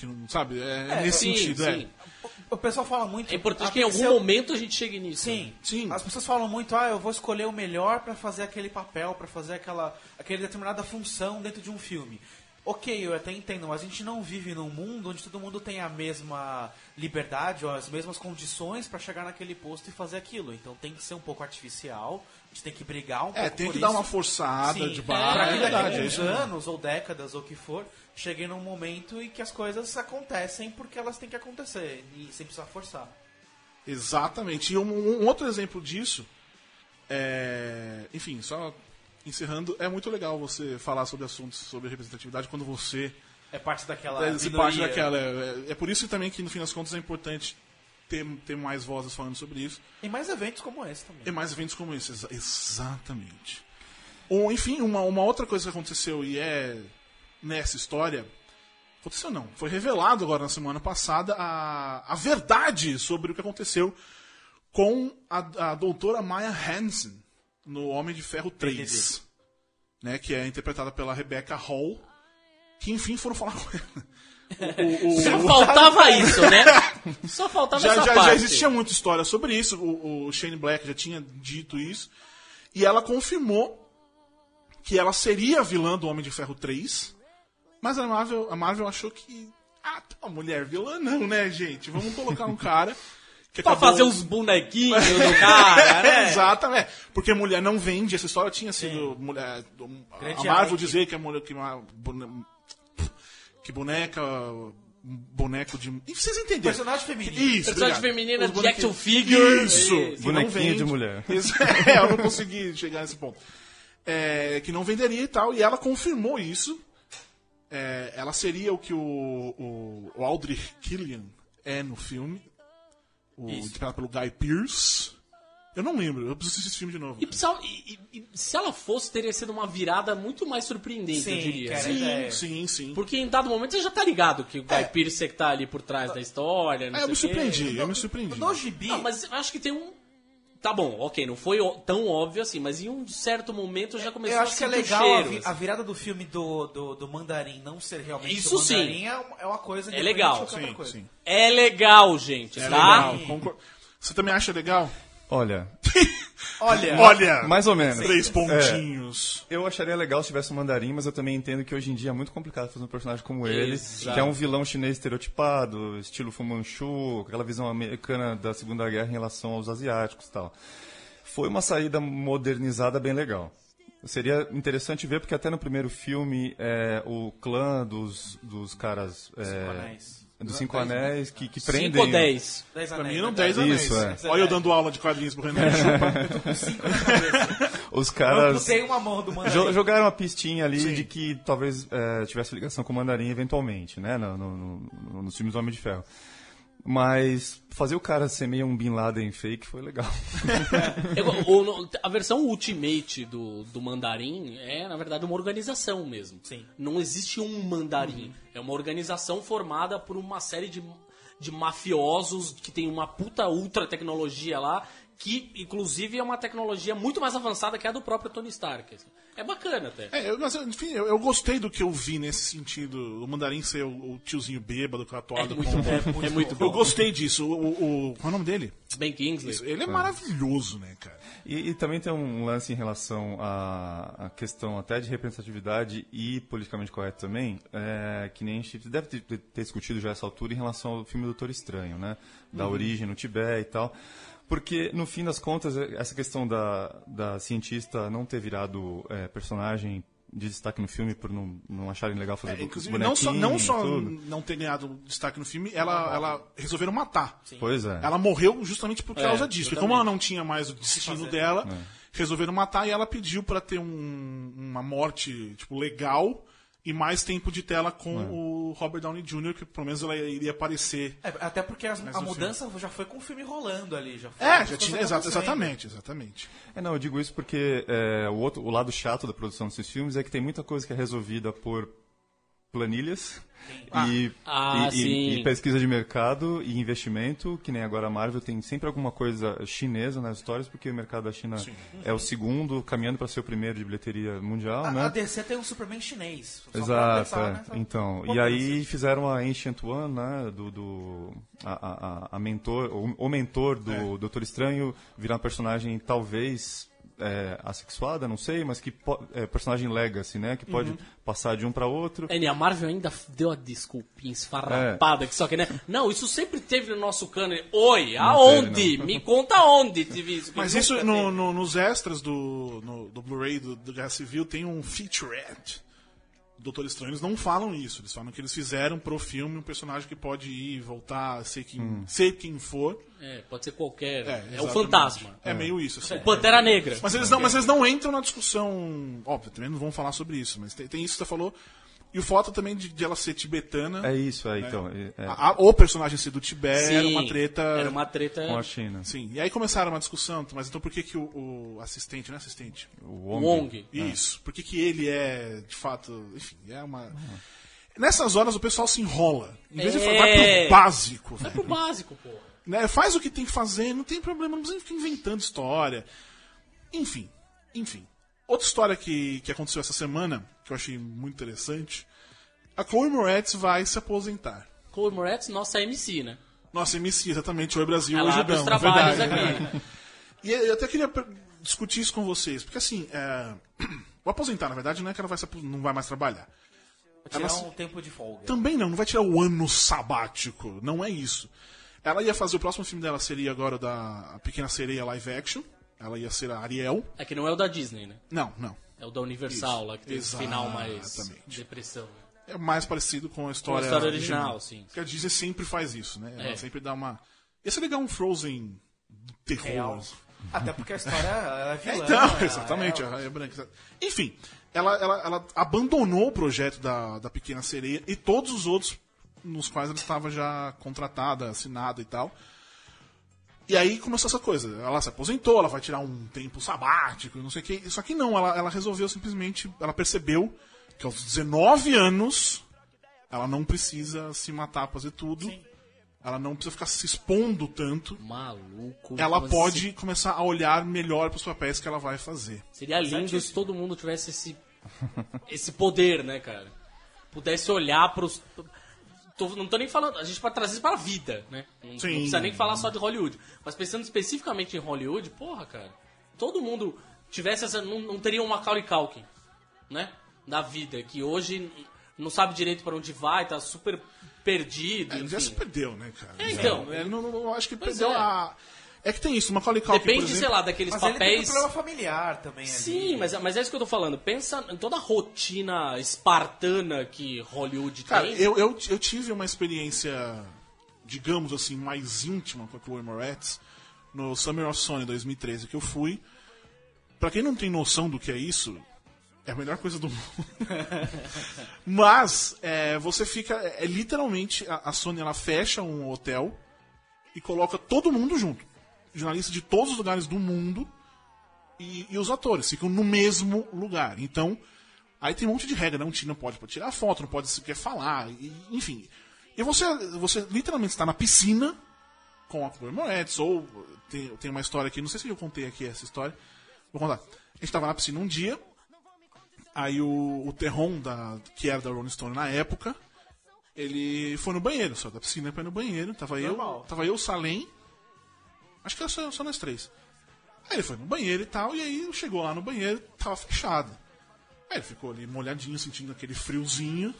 que não, sabe, é, nesse sim, sentido, sim. é. O pessoal fala muito... É importante que em algum momento a gente chegue nisso. Sim, Sim. As pessoas falam muito, ah, eu vou escolher o melhor pra fazer aquele papel, pra fazer aquela, aquela determinada função dentro de um filme. Ok, eu até entendo, mas a gente não vive num mundo onde todo mundo tem a mesma liberdade ou as mesmas condições pra chegar naquele posto e fazer aquilo. Então tem que ser um pouco artificial, a gente tem que brigar um É, pouco tem por que dar isso. uma forçada Sim, de é, barra. pra É que verdade, daqui é anos ou décadas ou o que for, cheguei num momento em que as coisas acontecem porque elas têm que acontecer e sem precisar forçar. Exatamente. E um, um outro exemplo disso, é, enfim, só encerrando, é muito legal você falar sobre assuntos sobre representatividade quando você É parte daquela é, parte daquela. É, é por isso também que no fim das contas é importante ter, ter mais vozes falando sobre isso. E mais eventos como esse também. E mais eventos como esse, exa- exatamente. Ou, enfim, uma, uma outra coisa que aconteceu e é nessa história. Aconteceu não, foi revelado agora na semana passada a, a verdade sobre o que aconteceu com a, a doutora Maya Hansen no Homem de Ferro 3. Né, que é interpretada pela Rebecca Hall. Que enfim foram falar com ela. O- o- Só faltava isso, né? Só faltava já, essa já, parte. já existia muita história sobre isso. O, o Shane Black já tinha dito isso. E ela confirmou que ela seria a vilã do Homem de Ferro 3. Mas a Marvel, a Marvel achou que. Ah, tá, mulher vilã não, né, gente? Vamos colocar um cara. Que Pra acabou- fazer os bonequinhos do cara, né? Exatamente. Porque mulher não vende. Essa história tinha sido. Mulher, a Marvel dizer que a mulher. Que, uma, que boneca. Boneco de. E vocês entenderam? Personagem feminino. Isso, Personagem obrigado. feminina de action figure. Isso. Isso. que não Bonequinho de mulher. Isso, é, eu não consegui chegar nesse ponto. É, que não venderia e tal, e ela confirmou isso. É, ela seria o que o, o, o Aldrich Killian é no filme. O, interpretado pelo Guy Pearce. Eu não lembro, eu preciso assistir esse filme de novo. E, precisava- e- e- se ela fosse, teria sido uma virada muito mais surpreendente, Sim, eu diria. Sim, ideia. sim, sim. Porque em dado momento você já tá ligado que o Guy Pearce é que tá ali por trás da história. Não É, sei eu me surpreendi, eu me surpreendi. No gibi, Não, mas eu acho que tem um. Tá bom, ok, não foi tão óbvio assim, mas em um certo momento já começou eu a acho que é legal a, cheiro. vi- assim. a virada do filme do, do, do Mandarim não ser realmente Isso o sim. Mandarim é uma- é uma coisa É legal. Sim, coisa. sim. É legal, gente, É tá? legal, concordo. Você também acha legal? Olha, Olha, Olha! mais ou menos. Três É, pontinhos. eu acharia legal se tivesse um mandarim, mas eu também entendo que hoje em dia é muito complicado fazer um personagem como ele, Exato. que é um vilão chinês estereotipado, estilo Fu Manchu, aquela visão americana da Segunda Guerra em relação aos asiáticos e tal. Foi uma saída modernizada bem legal. Seria interessante ver, porque até no primeiro filme, é, o clã dos, dos caras... é. Dos Cinco Anéis que, que 5 prendem... ou 10? Dez Pra anéis, mim eram né? 10 anéis. Isso, é. Olha eu dando aula de quadrinhos pro Renan. Cinco cabeça. Os Eu caras botei uma mão do mandarim. jo- jogaram uma pistinha ali Sim. de que talvez é, tivesse ligação com o Mandarim eventualmente, né? No, no, no, nos filmes do Homem de Ferro. Mas fazer o cara ser meio um Bin Laden fake foi legal. Eu- o- no- a versão Ultimate do, do Mandarim é, na verdade, uma organização mesmo. Sim. Não existe um Mandarim. É uma organização formada por uma série de, de mafiosos que tem uma puta ultra tecnologia lá, que inclusive é uma tecnologia muito mais avançada que a do próprio Tony Stark. É bacana até. É, eu, mas, enfim, eu, eu gostei do que eu vi nesse sentido. O mandarim ser o, o tiozinho bêbado, É atuado muito, com... é, é muito Eu bom. gostei disso. O, o, o- qual é o nome dele? Ben Kingsley. Ele é maravilhoso, né, cara? E, e também tem um lance em relação à, à questão até de representatividade e politicamente correto também, é, que nem a gente deve ter, ter discutido já essa altura em relação ao filme Doutor Estranho, né? Da origem no Tibete e tal. Porque, no fim das contas, essa questão da, da cientista não ter virado é, personagem de destaque no filme por não, não acharem legal fazer É, inclusive, não só, não e só tudo. não ter ganhado destaque no filme, ela, ela resolveram matar. Pois é. Ela morreu justamente por causa disso. Porque como ela não tinha mais o destino dela, resolveram matar e ela pediu pra ter um- uma morte tipo legal e mais tempo de tela com o Robert Downey Jr., que pelo menos ela iria aparecer. É, até porque as- a mudança já foi com o filme rolando ali. Já foi, É, já tinha. exa- exatamente, exatamente. É, não, eu digo isso porque é, o, outro, o lado chato da produção desses filmes é que tem muita coisa que é resolvida por planilhas e, Ah, e- e- sim. pesquisa de mercado e investimento, que nem agora a Marvel tem sempre alguma coisa chinesa nas histórias, porque o mercado da China é o segundo, caminhando para ser o primeiro de bilheteria mundial, A, né? a DC tem um Superman chinês. Exato, pensar é. nessa então. E aí fizeram a Ancient One, né? Do. do a, a, a- mentor, o, o mentor É. do Doutor Estranho virar um personagem talvez é, assexuada, não sei, mas que é personagem legacy, né? Que Uhum. pode passar de um para outro. É, e a Marvel ainda deu a desculpinha esfarrapada, que só que, né? Não, isso sempre teve no nosso cânone. Oi, aonde? teve, Me conta aonde teve isso. Mas isso no, no- nos extras do, no- do Blu-ray do, do Guerra Civil tem um featurette Doutor Estranho. Eles não falam isso. Eles falam que eles fizeram pro filme um personagem que pode ir, voltar, ser quem, Hum. ser quem for. É, pode ser qualquer. É, o exatamente. fantasma. É, meio isso. Assim. Pantera Negra. Mas eles, não, mas eles não entram na discussão. Óbvio, também não vão falar sobre isso, mas tem, tem isso que você falou. E o fato também de, de ela ser tibetana. É isso, é, então. é- é, A- a- o personagem ser do Tibete era uma treta. Era uma treta. com a China. Sim. E aí começaram uma discussão, mas então por que, que o, o assistente, não é assistente? O Wong. Wong. Isso. Por que, que ele é, de fato, enfim, é uma. Nessas horas o pessoal se enrola. Em vez de É. falar, vai pro básico, Vai pro básico, pô. Né? Faz o que tem que fazer, não tem problema, não precisa ficar inventando história. Enfim, enfim. Outra história que, que aconteceu essa semana, que eu achei muito interessante, a Chloe Moretz vai se aposentar. Chloe Moretz, nossa MC, né? Nossa, MC, exatamente, Oi Brasil, Ela hoje os não, trabalhos verdade. aqui. E eu até queria discutir isso com vocês, porque assim, é... o aposentar, na verdade, não é que ela vai se apos- não vai mais trabalhar. Vou tirar Ela- um tempo de folga. Também não, não vai tirar o ano sabático, não é isso. Ela ia fazer, o próximo filme dela seria agora o da Pequena Sereia live action, ela ia ser a Ariel. É que não é o da Disney, né? Não, não. É o da Universal Isso. lá, que tem esse final mais Exatamente. depressão. né? É mais parecido com a história, história original, sim. Porque a Disney sempre faz isso, né? Ela É. sempre dá uma. Ia ser legal um Frozen terror. Real. Até porque a história ela é É, vilã. então, né? exatamente, É, a Raia Branca. Enfim, ela, ela, ela abandonou o projeto da, da Pequena Sereia e todos os outros nos quais ela estava já contratada, assinada e tal. E aí começou essa coisa. Ela se aposentou, ela vai tirar um tempo sabático, não sei o quê. Só que não, ela, ela resolveu simplesmente. Ela percebeu que aos 19 anos ela não precisa se matar pra fazer tudo. Ela não precisa ficar se expondo tanto. Maluco. Ela pode começar a olhar melhor pros papéis que ela vai fazer. Seria lindo se todo mundo tivesse esse, esse poder, né, cara? Pudesse olhar pros. Tô, não tô nem falando. A gente pode trazer isso pra vida, né? Não, não precisa nem falar só de Hollywood. Mas pensando especificamente em Hollywood, porra, cara. Todo mundo tivesse essa. Não, não teria um Macaulay Culkin, né? Da vida, que hoje não sabe direito pra onde vai, tá super perdido. Ele já se perdeu, né, cara? É, então. Ele não, não- eu acho que perdeu é. a. É que tem isso, Macaulay Culkin, por Depende, exemplo... sei lá, daqueles Mas ele tem um papéis. problema familiar também ali. Sim, mas, mas é isso que eu tô falando. Pensa em toda a rotina espartana que Hollywood Cara, tem. eu, eu, eu tive uma experiência, digamos assim, mais íntima com a Chloe Moretz no Summer of Sony 2013 que eu fui. Pra quem não tem noção do que é isso, é a melhor coisa do mundo. Mas é, você fica. É, literalmente, a, a Sony ela fecha um hotel e coloca todo mundo junto. Jornalistas de todos os lugares do mundo e, e os atores ficam no mesmo lugar. Então, aí tem um monte de regra, não, não pode, pode tirar foto, não pode sequer falar, e- enfim. E você, você literalmente está na piscina com a Chloe Moretz, ou tem, tem uma história aqui, não sei se eu contei aqui essa história, vou contar. A gente estava na piscina um dia, aí o, o Terron, da, que era da Rolling Stone na época, ele foi no banheiro, saiu da piscina para ir no banheiro, tava eu, tava eu, o Salem, acho que era só, só nós três. Aí ele foi no banheiro e tal, e aí chegou lá no banheiro, tava fechado. Aí ele ficou ali molhadinho, sentindo aquele friozinho.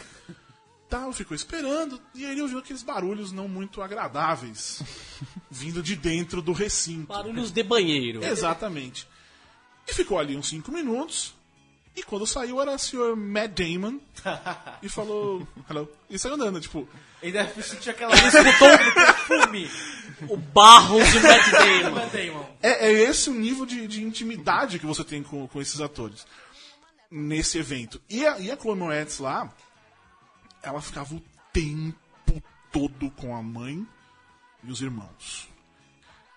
Tal, ficou esperando, e aí ele ouviu aqueles barulhos não muito agradáveis vindo de dentro do recinto. Barulhos de banheiro. Exatamente. E ficou ali uns 5 minutos. E quando saiu era o senhor Matt Damon. e falou. Hello. E saiu andando, tipo. Ele deve sentir aquela escutou aquele perfume. O barro de Matt Damon. Matt Damon. É, é esse o nível de, de intimidade que você tem com, com esses atores nesse evento. E a, e a Chloe Moretz lá, ela ficava o tempo todo com a mãe e os irmãos.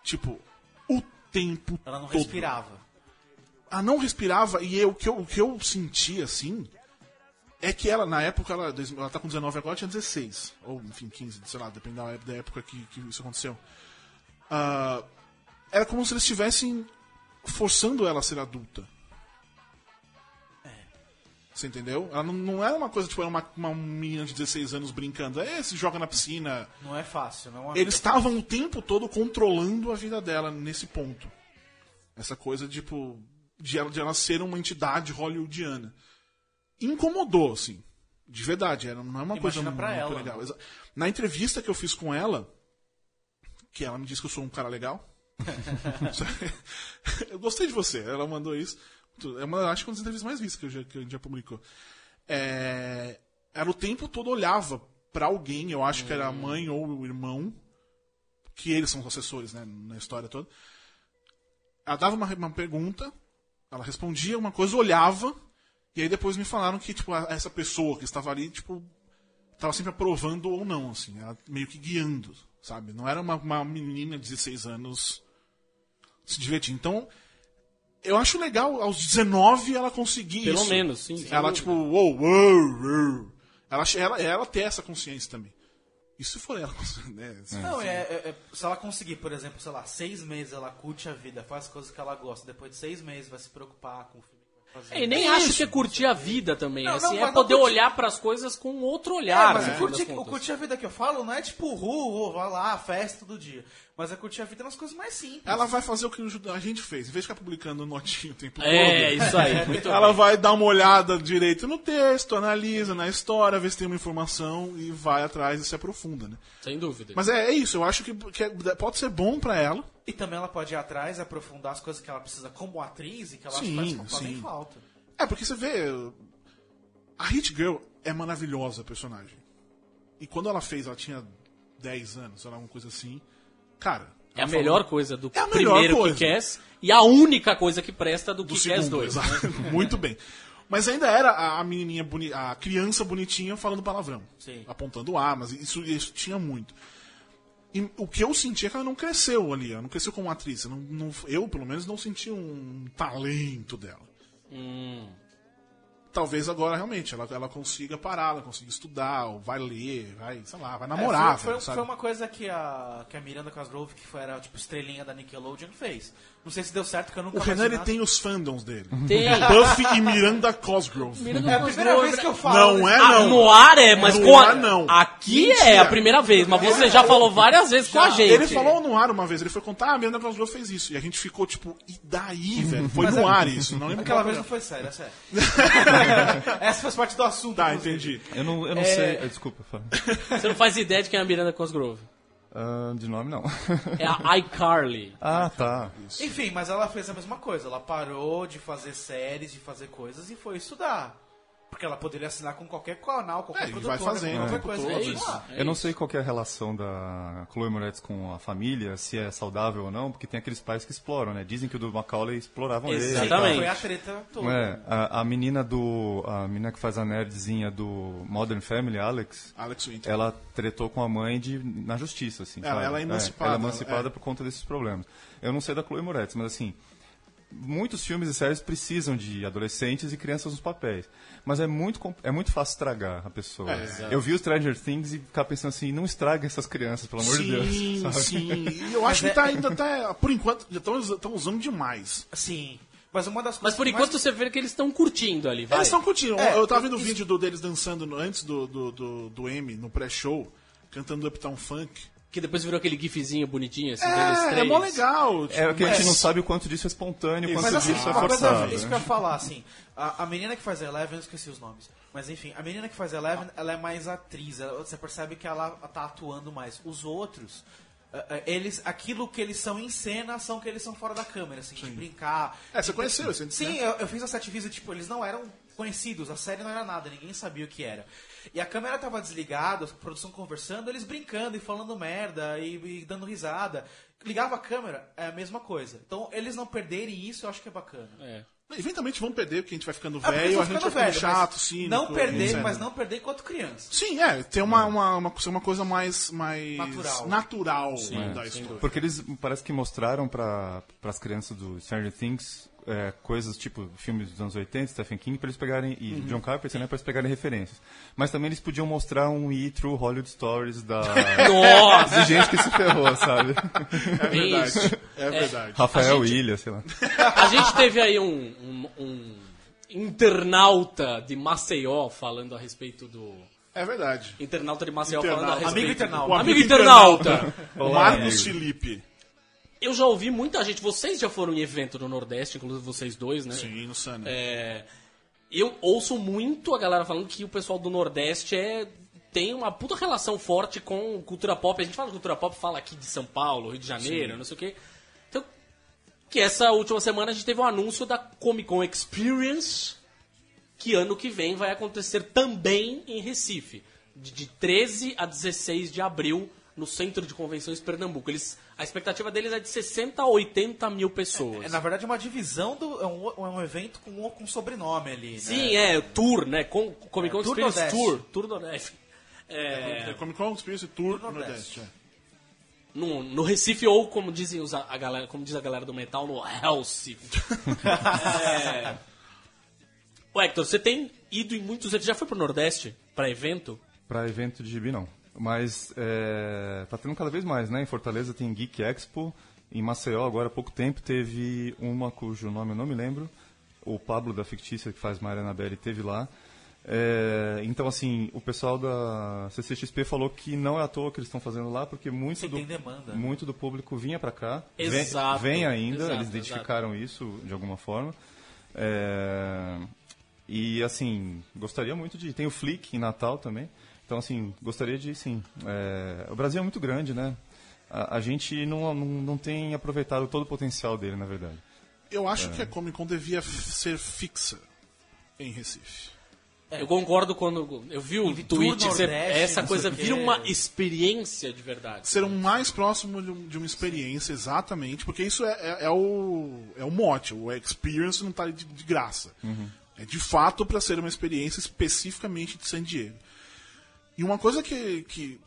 Tipo, o tempo Ela não todo. respirava. Ela não respirava e eu, o, que eu, o que eu senti assim é que ela, na época, ela, ela tá com 19 agora, tinha 16. Ou, enfim, 15, sei lá, depende da da época que, que isso aconteceu. Ah, era como se eles estivessem forçando ela a ser adulta. Você entendeu? Ela não, não era uma coisa, tipo, era uma, uma menina de 16 anos brincando. É, se joga na piscina. Não é fácil, não é Eles estavam o tempo todo controlando a vida dela nesse ponto. Essa coisa, tipo, de ela, de ela ser uma entidade hollywoodiana. Incomodou, assim. De verdade, era, não é uma coisa Imagina muito pra ela, legal. né? Na entrevista que eu fiz com ela, que ela me disse que eu sou um cara legal. eu gostei de você, ela mandou isso. É uma, acho que uma das entrevistas mais vistas que, eu já, que a gente já publicou. É, ela o tempo todo olhava pra alguém, eu acho que era a mãe ou o irmão, que eles são os assessores né, na história toda. Ela dava uma, uma pergunta, ela respondia uma coisa, olhava, e aí depois me falaram que tipo, a- essa pessoa que estava ali, tipo, estava sempre aprovando ou não, assim, ela meio que guiando, sabe? Não era uma, uma menina de 16 anos se divertindo. Então, eu acho legal, aos 19 ela conseguir Pelo isso. menos, sim. sem Ela, tipo, uou, uou, uou. Ela, ela, ela ter essa consciência também. Se for ela, né? Não, é, é- é- se ela conseguir, por exemplo, sei lá, seis meses ela curte a vida, faz coisas que ela gosta, depois de seis meses vai se preocupar com o fazer. É, e nem É acho isso. que é curtir a vida também. Não, assim, não, é poder curtir- olhar pras coisas com outro É, olhar. mas no o, curtir, o curtir a vida que eu falo não é tipo, ru, vai lá, festa todo dia. Mas é curtir a vida nas coisas mais simples. Ela vai fazer o que a gente fez. Em vez de ficar publicando notinha o tempo É, todo, isso aí. Muito ela bem. vai dar uma olhada direito no texto, analisa na história, vê se tem uma informação e vai atrás e se aprofunda, né? Sem dúvida. Mas é, é isso, eu acho que, que é- pode ser bom pra ela. E também ela pode ir atrás, aprofundar as coisas que ela precisa como atriz e que ela Sim, acha que faz- fazem sim. falta. É, porque você vê. A Hit Girl é maravilhosa a personagem. E quando ela fez, ela tinha 10 anos, sei lá, uma coisa assim. Cara. É a melhor falou- coisa do É primeiro coisa. Kick-Ass e a única coisa que presta do, do Kick-Ass segundo, 2. né? Muito bem. Mas ainda era a, a menininha boni a criança bonitinha falando palavrão. Sim. Apontando armas, isso, isso tinha muito. E o que eu senti é que ela não cresceu ali, ela não cresceu como atriz. Eu, não- não- eu, pelo menos, não senti um talento dela. Hum. Talvez agora realmente ela, ela consiga parar, ela consiga estudar, ou vai ler, vai, sei lá, vai É, namorar, foi, velho, foi, sabe? foi uma coisa que a, que a Miranda Cosgrove, que foi, era tipo estrelinha da Nickelodeon, fez. Não sei se deu certo, que eu nunca O Renan ele tem os fandoms dele. Tem. Buffy e Miranda Cosgrove. Miranda É a primeira vez que eu falo. Não é, Ah, não. no ar é, mas No com a... ar, não. Aqui é Mentira. a primeira vez, mas você já falou várias vezes com a gente. Ele falou no ar uma vez, ele foi contar, ah, a Miranda Cosgrove fez isso. E a gente ficou tipo, e daí, velho? Foi no ar isso, não lembro Aquela qual vez não foi. foi sério, é sério. Essa faz parte do assunto. Tá, inclusive. entendi. Eu não, eu não É. sei. eh, Desculpa, Fábio. Você não faz ideia de quem é a Miranda Cosgrove. Ah, de nome, não. É a iCarly. ah, tá. Enfim, mas ela fez a mesma coisa. Ela parou de fazer séries, de fazer coisas e foi estudar. Porque ela poderia assinar com qualquer canal, qualquer É, produtora, vai fazendo qualquer tempo coisa. É isso. Eu não sei qual que é a relação da Chloe Moretz com a família, se é saudável ou não, porque tem aqueles pais que exploram, né? Dizem que o do Macaulay exploravam ele. e tal. Exatamente. Foi a treta toda. É, a, a menina do. A menina que faz a nerdzinha do Modern Family, Alex, Alex Winter. ela tretou com a mãe de, na justiça, assim. Ela- sabe? ela é emancipada, ela é emancipada é. por conta desses problemas. Eu não sei da Chloe Moretz, mas assim. Muitos filmes e séries precisam de adolescentes e crianças nos papéis. Mas é muito, é muito fácil estragar a pessoa. É. eu vi o Stranger Things e ficar pensando assim, não estraga essas crianças, pelo amor de Deus. Sim, sabe? sim. E eu acho que é- tá ainda tá. Por enquanto, já estão usando demais. Sim. Mas uma das Mas coisas por que enquanto mais- você vê que eles estão curtindo ali, vai. Eles estão curtindo. É, eu tava vendo o isso- vídeo do, deles dançando antes do, do, do, do M, no pré-show, cantando Uptown Funk. Que depois virou aquele gifzinho bonitinho, assim, deles É, é três. mó legal. É o que a gente mas- não sabe o quanto disso é espontâneo, o Mas quanto assim, disso é uma coisa, forçado. isso que né? eu ia falar, assim, a, a menina que faz Eleven, eu esqueci os nomes, mas enfim, a menina que faz Eleven, ela é mais atriz, ela- você percebe que ela tá atuando mais. Os outros, eles, aquilo que eles são em cena, são que eles são fora da câmera, assim, de brincar. É, você de- conheceu esse, Sim, né? eu, eu fiz a set visit, tipo, eles não eram conhecidos, a série não era nada, ninguém sabia o que era. E a câmera tava desligada, a produção conversando, eles brincando e falando merda e, e dando risada. Ligava a câmera, é a mesma coisa. Então, eles não perderem isso, eu acho que é bacana. É. Eventualmente vão perder, porque a gente vai ficando É, porque velho, a gente vai ficando chato, cínico. Não perder, etc. mas não perder enquanto criança. Sim, é, tem uma, uma, uma, uma coisa mais, mais Natural. natural É, da história. Porque eles parece que mostraram para as crianças do Stranger Things é, coisas tipo filmes dos anos 80, Stephen King, para eles pegarem, e Uhum. John Carpenter, né, para eles pegarem referências. Mas também eles podiam mostrar um e through Hollywood Stories da Nossa! de gente que se ferrou, sabe? É verdade. Isso. É verdade. Rafael gente- Ilha, sei lá. A gente teve aí um, um, um internauta de Maceió falando a respeito do... É verdade. Internauta de Maceió Internauta. falando a respeito... Amigo internauta. O Amigo internauta! Olá, Marcos amigo. Felipe. Eu já ouvi muita gente, vocês já foram em evento no Nordeste, inclusive vocês dois, né? Sim, no Sunny. É, eu ouço muito a galera falando que o pessoal do Nordeste é tem uma puta relação forte com cultura pop. A gente fala de cultura pop, fala aqui de São Paulo, Rio de Janeiro, não sei o quê. Então, que essa última semana a gente teve um anúncio da Comic Con Experience, que ano que vem vai acontecer também em Recife, de, de 13 a 16 de abril, no Centro de Convenções Pernambuco. Eles, a expectativa deles é de 60 a 80 mil pessoas. É, na verdade, é uma divisão do. É um, é um evento com, com sobrenome ali. Sim, né? é, tour, né? Com, Comic Con É, Tour Experience Nordeste. Tour. Tour Nordeste. É, É Comic Con Experience Tour Tour Nordeste. Nordeste. é. no, no Recife, ou como, dizem os, a galera, como diz a galera do metal, no Hellcife. é... Hector, você tem ido em muitos eventos. Já foi pro Nordeste pra evento? Pra evento de gibi, não. Mas é, tá tendo cada vez mais, né? Em Fortaleza tem Geek Expo. Em Maceió, agora há pouco tempo, teve uma cujo nome eu não me lembro. O Pablo da Fictícia, que faz Maria Anabelle, teve lá. É, então, assim, o pessoal da CCXP falou que não é à toa que eles estão fazendo lá, porque muito, Sim, do, demanda. muito do público vinha para cá. Exato, Vem, vem ainda, exato, eles identificaram isso de alguma forma. É, e, assim, gostaria muito de... Tem o Flick em Natal também. Então, assim, gostaria de, sim. É, o Brasil é muito grande, né? A, a gente não, não, não tem aproveitado todo o potencial dele, na verdade. Eu acho que a Comic Con devia ser fixa em Recife. Eu concordo quando. Eu vi o tweet, Nordeste, essa coisa vira uma experiência de verdade. Ser um mais próximo de, um- de uma experiência, exatamente, porque isso é, é- é o, é o mote. O experience não está de, de graça. É de fato para ser uma experiência especificamente de San Diego. E uma coisa que. que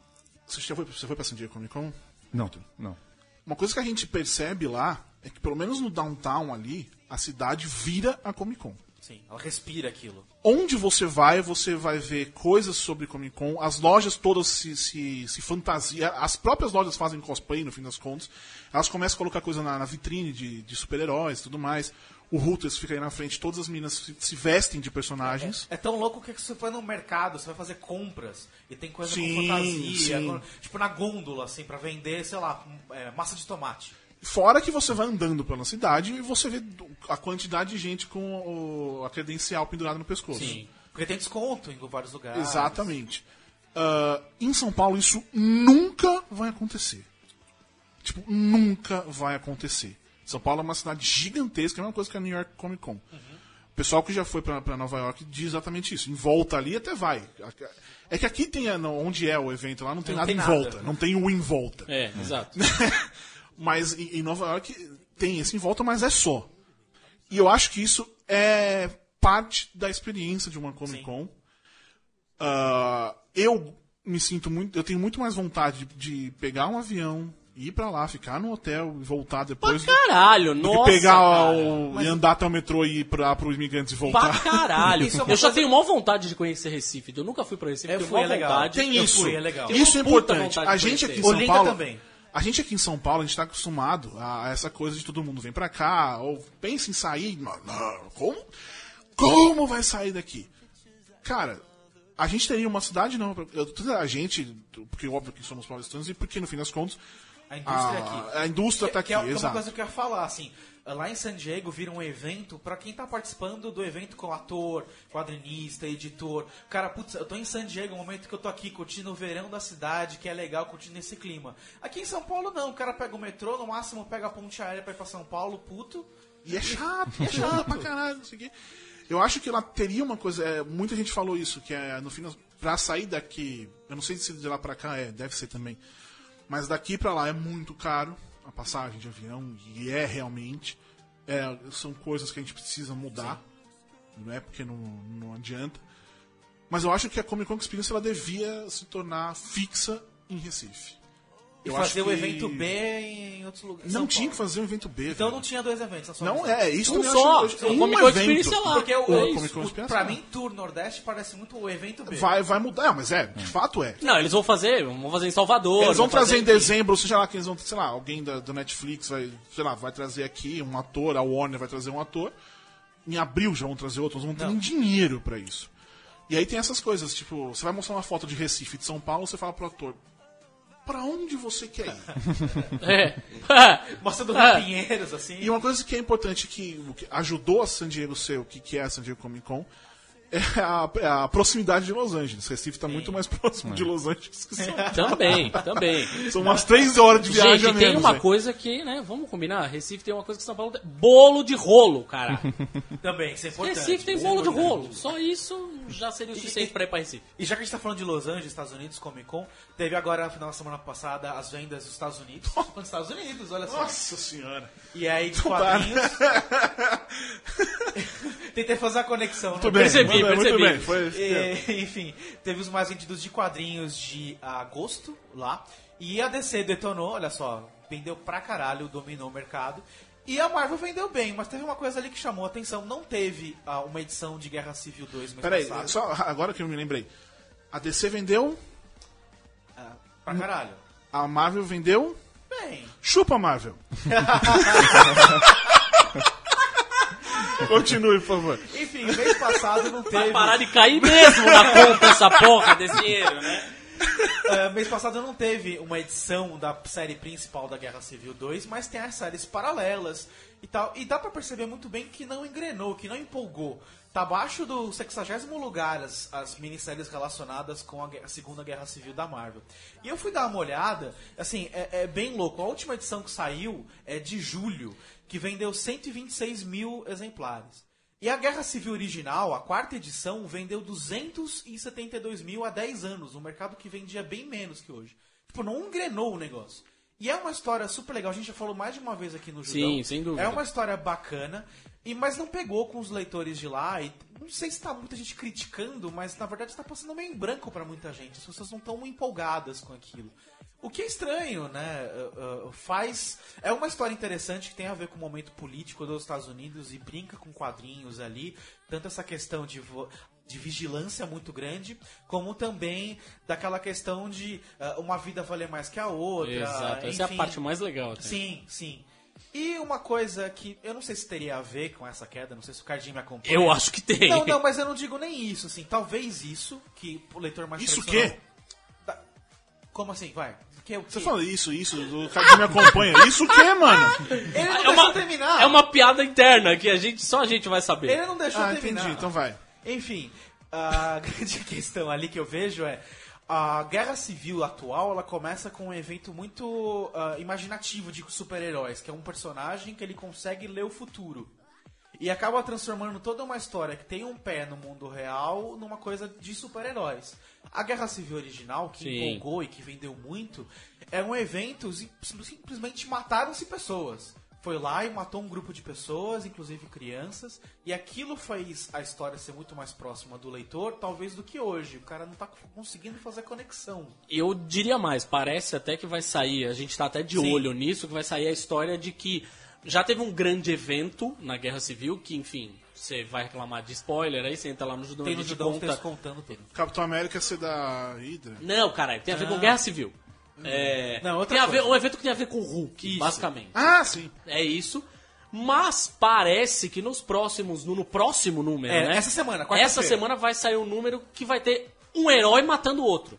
você já foi, você foi para San Diego Comic Con? Não, não. Uma coisa que a gente percebe lá é que, pelo menos no downtown ali, a cidade vira a Comic Con. Sim, ela respira aquilo. Onde você vai, você vai ver coisas sobre Comic Con. As lojas todas se, se, se fantasiam. As próprias lojas fazem cosplay, no fim das contas. Elas começam a colocar coisa na, na vitrine de, de super-heróis e tudo mais. O Hooters fica aí na frente, todas as meninas se, vestem de personagens. É tão louco que você vai no mercado, você vai fazer compras e tem coisa Sim, com fantasia, sim. tipo na gôndola, assim, pra vender, sei lá, é, massa de tomate. Fora que você vai andando pela cidade e você vê a quantidade de gente com o- a credencial pendurada no pescoço. Sim. Porque tem desconto em vários lugares. Exatamente. Ah, em São Paulo isso nunca vai acontecer. Tipo, nunca vai acontecer. São Paulo é uma cidade gigantesca, é a mesma coisa que a New York Comic Con. O pessoal que já foi pra, pra Nova York diz exatamente isso. Em volta ali até vai. É que aqui tem, não, onde é o evento lá, não tem Não nada tem em nada. volta. Não tem o em volta. É, exato. Mas em, Nova York tem esse em volta, mas é só. E eu acho que isso é parte da experiência de uma Comic Con. Ah, eu me sinto muito. Eu tenho muito mais vontade de, de pegar um avião, ir pra lá, ficar no hotel e voltar depois. do- Caralho, do que nossa. pegar cara. o, e andar até o metrô e ir pra, pro imigrantes e voltar. Pra caralho. Isso é eu já coisa- tenho maior vontade de conhecer Recife. Eu nunca fui pra Recife, Eu tenho fui, é legal. vontade. Tem Eu isso. fui, é legal. Isso é importante. A gente aqui em. São Olinda Paulo. também. A gente aqui em São Paulo, a gente tá acostumado a essa coisa de todo mundo vem pra cá, ou pensa em sair. Não, não, como? Como vai sair daqui? Cara, a gente teria uma cidade, não. eu- Toda a gente, porque óbvio que somos paulistanos, e porque no fim das contas. A indústria a, aqui. a indústria tá Que- aqui, que é uma exato. coisa que eu ia falar, assim, lá em San Diego vira um evento pra quem tá participando do evento com ator, quadrinista, editor. Cara, putz, eu tô em San Diego, no momento que eu tô aqui curtindo o verão da cidade, que é legal, curtindo esse clima. Aqui em São Paulo não, o cara pega o metrô, no máximo pega a ponte aérea pra ir pra São Paulo, puto. E é chato, é chato pra caralho, não sei o quê. Eu acho que lá teria uma coisa, é, muita gente falou isso, que é, no fim, das- pra sair daqui, eu não sei se de lá pra cá é, deve ser também, mas daqui pra lá é muito caro a passagem de avião, e é realmente, É, são coisas que a gente precisa mudar, não é porque não, não adianta, mas eu acho que a Comic Con Experience ela devia se tornar fixa em Recife. E Eu fazer o que- evento B em outros lugares. Não São tinha que Paulo. fazer um evento B. Então velho. não tinha dois eventos. Não visão. é, isso Um também só. acho, um Comic Con evento. Experience é lá. Porque o, O Con o- pra não. mim, Tour Nordeste parece muito o evento B. Vai, vai mudar, mas é, de fato é. Não, eles vão fazer, vão fazer em Salvador. Eles vão fazer trazer em em- dezembro, seja lá que eles vão, sei lá, alguém da, do Netflix vai, sei lá, vai trazer aqui um ator, a Warner vai trazer um ator. Em abril já vão trazer outros, vão ter Não. dinheiro pra isso. E aí tem essas coisas, tipo, você vai mostrar uma foto de Recife, de São Paulo, você fala pro ator, pra onde você quer ir? É. Mostra do Ah. Pinheiros, assim. E uma coisa que é importante que, que ajudou a San Diego ser o que, que é a San Diego Comic Con é a, é a proximidade de Los Angeles. Recife está muito mais próximo de Los Angeles que São Paulo. também, também. São umas três horas de viagem Gente, a tem menos, uma coisa que, né, vamos combinar, Recife tem uma coisa que São Paulo tem. Bolo de rolo, cara. Também, isso é importante. Recife tem é bolo de rolo. Só isso já seria o suficiente pra ir pra Recife. E já que a gente tá falando de Los Angeles, Estados Unidos, Comic Con, teve agora, no final da semana passada, as vendas dos Estados Unidos. Nos Estados Unidos, olha só. Nossa senhora. E aí, de dá, quadrinhos. Tentei fazer a conexão, né? Tudo bem, Percebi, muito bem, percebi. Muito bem, foi, E, enfim, teve os mais vendidos de quadrinhos de agosto lá. E a DC detonou, olha só, vendeu pra caralho, dominou o mercado. E a Marvel vendeu bem, mas teve uma coisa ali que chamou a atenção. Não teve ah, uma edição de Guerra Civil 2 mês Peraí, passado. só agora que eu me lembrei. A DC vendeu, Ah, pra caralho. a Marvel vendeu. Bem, Chupa, Marvel. Continue, por favor. enfim, mês passado não Vai teve. parar de cair mesmo na conta essa porra desse dinheiro, né? Ah, mês passado não teve uma edição da série principal da Guerra Civil 2, mas tem as séries paralelas e tal. E dá pra perceber muito bem que não engrenou, que não empolgou. Tá abaixo do 60 lugar as, as minisséries relacionadas com a, a Segunda Guerra Civil da Marvel. E eu fui dar uma olhada, assim, é, é bem louco. A última edição que saiu é de julho, que vendeu 126 mil exemplares. E a Guerra Civil original, a quarta edição, vendeu 272 mil há 10 anos, um mercado que vendia bem menos que hoje. Tipo, não engrenou o negócio. E é uma história super legal, a gente já falou mais de uma vez aqui no Judão. Sim, sem dúvida. É uma história bacana, e mas não pegou com os leitores de lá, e não sei se tá muita gente criticando, mas na verdade está passando meio em branco para muita gente. As pessoas não estão empolgadas com aquilo. O que é estranho, né? Uh, uh, faz. É uma história interessante que tem a ver com o momento político dos Estados Unidos e brinca com quadrinhos ali. Tanto essa questão de, vo- de vigilância muito grande, como também daquela questão de uh, uma vida valer mais que a outra. Exato, essa é a enfim. parte mais legal. Até. Sim, sim. E uma coisa que eu não sei se teria a ver com essa queda, não sei se o Cardinho me acompanha. Eu acho que tem. Não, não, mas eu não digo nem isso, assim. Talvez isso, que o leitor mais Isso o quê? Tá. Como assim? Vai. Que, o Você quê? fala isso, isso, o que me acompanha. Isso o quê, mano? Ele não É deixou uma, terminar. é uma piada interna que a gente, só a gente vai saber. Ele não deixou Ah, terminar. entendi, então vai. Enfim, a grande questão ali que eu vejo é A guerra civil atual, ela começa com um evento muito ah, imaginativo de super-heróis, que é um personagem que ele consegue ler o futuro. E acaba transformando toda uma história que tem um pé no mundo real numa coisa de super-heróis. A Guerra Civil original, que Sim. empolgou e que vendeu muito, é um evento sim- simplesmente mataram-se pessoas. Foi lá e matou um grupo de pessoas, inclusive crianças, e aquilo fez a história ser muito mais próxima do leitor, talvez do que hoje. O cara não tá conseguindo fazer conexão. Eu diria mais, parece até que vai sair, a gente tá até de Sim. olho nisso, que vai sair a história de que já teve um grande evento na Guerra Civil, que enfim, você vai reclamar de spoiler, aí você entra lá no Judão Tem e no Judão conta. Contando tudo. Capitão América ser da Hydra. Não, caralho, tem a ver com Guerra Civil. É, Não, outra tem a ver, um evento que tem a ver com o Hulk, Isso. basicamente. Ah, sim. É isso. Mas parece que nos próximos, no, no próximo número, É, né? essa semana, quarta-feira. Essa semana vai sair um número que vai ter um herói matando o outro.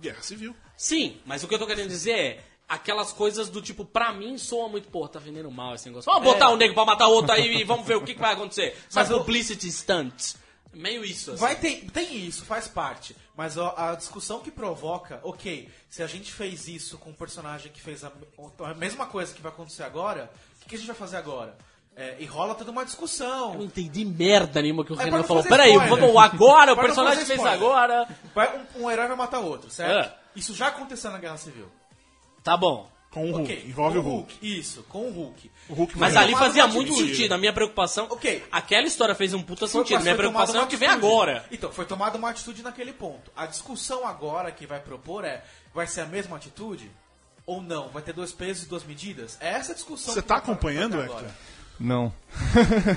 Guerra Civil. Sim, mas o que eu tô querendo dizer é aquelas coisas do tipo, pra mim soa muito, pô, tá vendendo mal esse negócio. Vamos botar É. um negro pra matar outro aí e vamos ver o que, que vai acontecer. Sabe, Mas eu- publicity stunt. Meio isso, assim. Vai ter, tem isso, faz parte. Mas ó, a discussão que provoca, ok, se a gente fez isso com um personagem que fez a, a mesma coisa que vai acontecer agora, o que, que a gente vai fazer agora? É, e rola toda uma Eu não discussão. entendi merda nenhuma que o É, Renan falou. Peraí, vamos agora, o personagem fez agora. Um, um herói vai matar outro, certo? É. Isso já aconteceu na Guerra Civil. Tá bom. Com o Hulk. Ok, Envolve o Hulk. Isso, com o Hulk. O Hulk Mas ali fazia muito sentido. A minha preocupação. Ok. Aquela história fez um puta Foi- sentido. mas Minha preocupação é o que vem agora. Então, foi tomada uma atitude naquele ponto. A discussão agora que vai propor é: vai ser a mesma atitude? Ou não? Vai ter dois pesos e duas medidas? É essa a discussão. Você tá acompanhando, Hector? Não.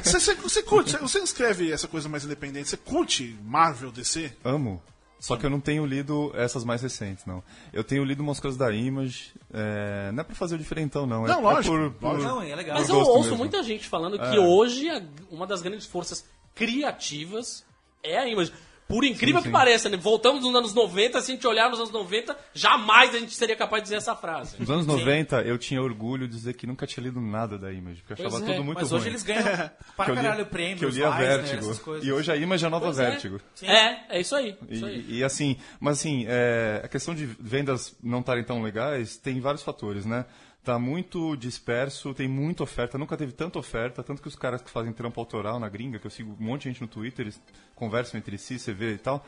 Você, você, você curte, você escreve essa coisa mais independente, você curte Marvel, DC? Amo. Só que eu não tenho lido essas mais recentes, não. Eu tenho lido umas coisas da Image. é, Não é pra fazer o diferentão, não. Não, é, lógico, É por, por- lógico. Não, é legal. Mas eu ouço mesmo. muita gente falando que É. hoje uma das grandes forças criativas é a Image. Por incrível Sim, que sim. pareça, né? voltamos nos anos 90, se a gente olhar nos anos 90, jamais a gente seria capaz de dizer essa frase. Nos anos 90, eu tinha orgulho de dizer que nunca tinha lido nada da Image, porque eu achava é, tudo muito Mas ruim. hoje eles ganham para li- caralho prêmios, que eu lia Eisner, Vértigo. coisas. E hoje a Image é a nova Pois é. Vértigo. É, é isso aí. Isso aí. E, e assim, mas assim, é, a questão de vendas não estarem tão legais tem vários fatores, né? Tá muito disperso, tem muita oferta, nunca teve tanta oferta, tanto que os caras que fazem trampo autoral na gringa, que eu sigo um monte de gente no Twitter, eles conversam entre si, você vê e tal,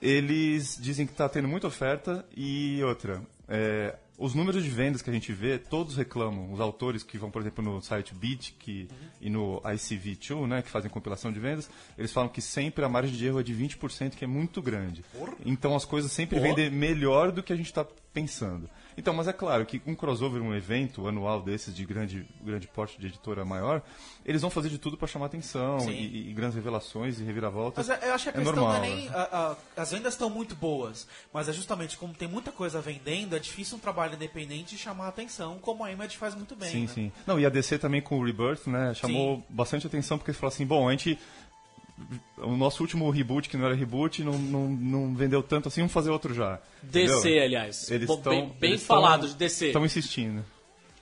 eles dizem que tá tendo muita oferta e outra, é, os números de vendas que a gente vê, todos reclamam. Os autores que vão, por exemplo, no site Beat que, e no ICV2, né, que fazem compilação de vendas, eles falam que sempre a margem de erro é de 20%, que é muito grande. Então as coisas sempre vendem melhor do que a gente está pensando. Então, mas é claro que um crossover, um evento anual desses de grande, grande porte de editora maior, eles vão fazer de tudo para chamar atenção Sim. e, e grandes revelações e reviravoltas. Mas eu acho que a é questão normal, não é nem. né? a- a- as vendas estão muito boas, mas é justamente como tem muita coisa vendendo, é difícil um trabalho independente chamar atenção, como a Image faz muito bem. Sim, né? sim. Não, e a DC também com o Rebirth, né, chamou bastante atenção porque eles falaram assim, bom, a gente o nosso último reboot, que não era reboot, não, não, não vendeu tanto assim, vamos fazer outro já. DC, aliás. Eles estão bem, bem falado de DC. Estão insistindo.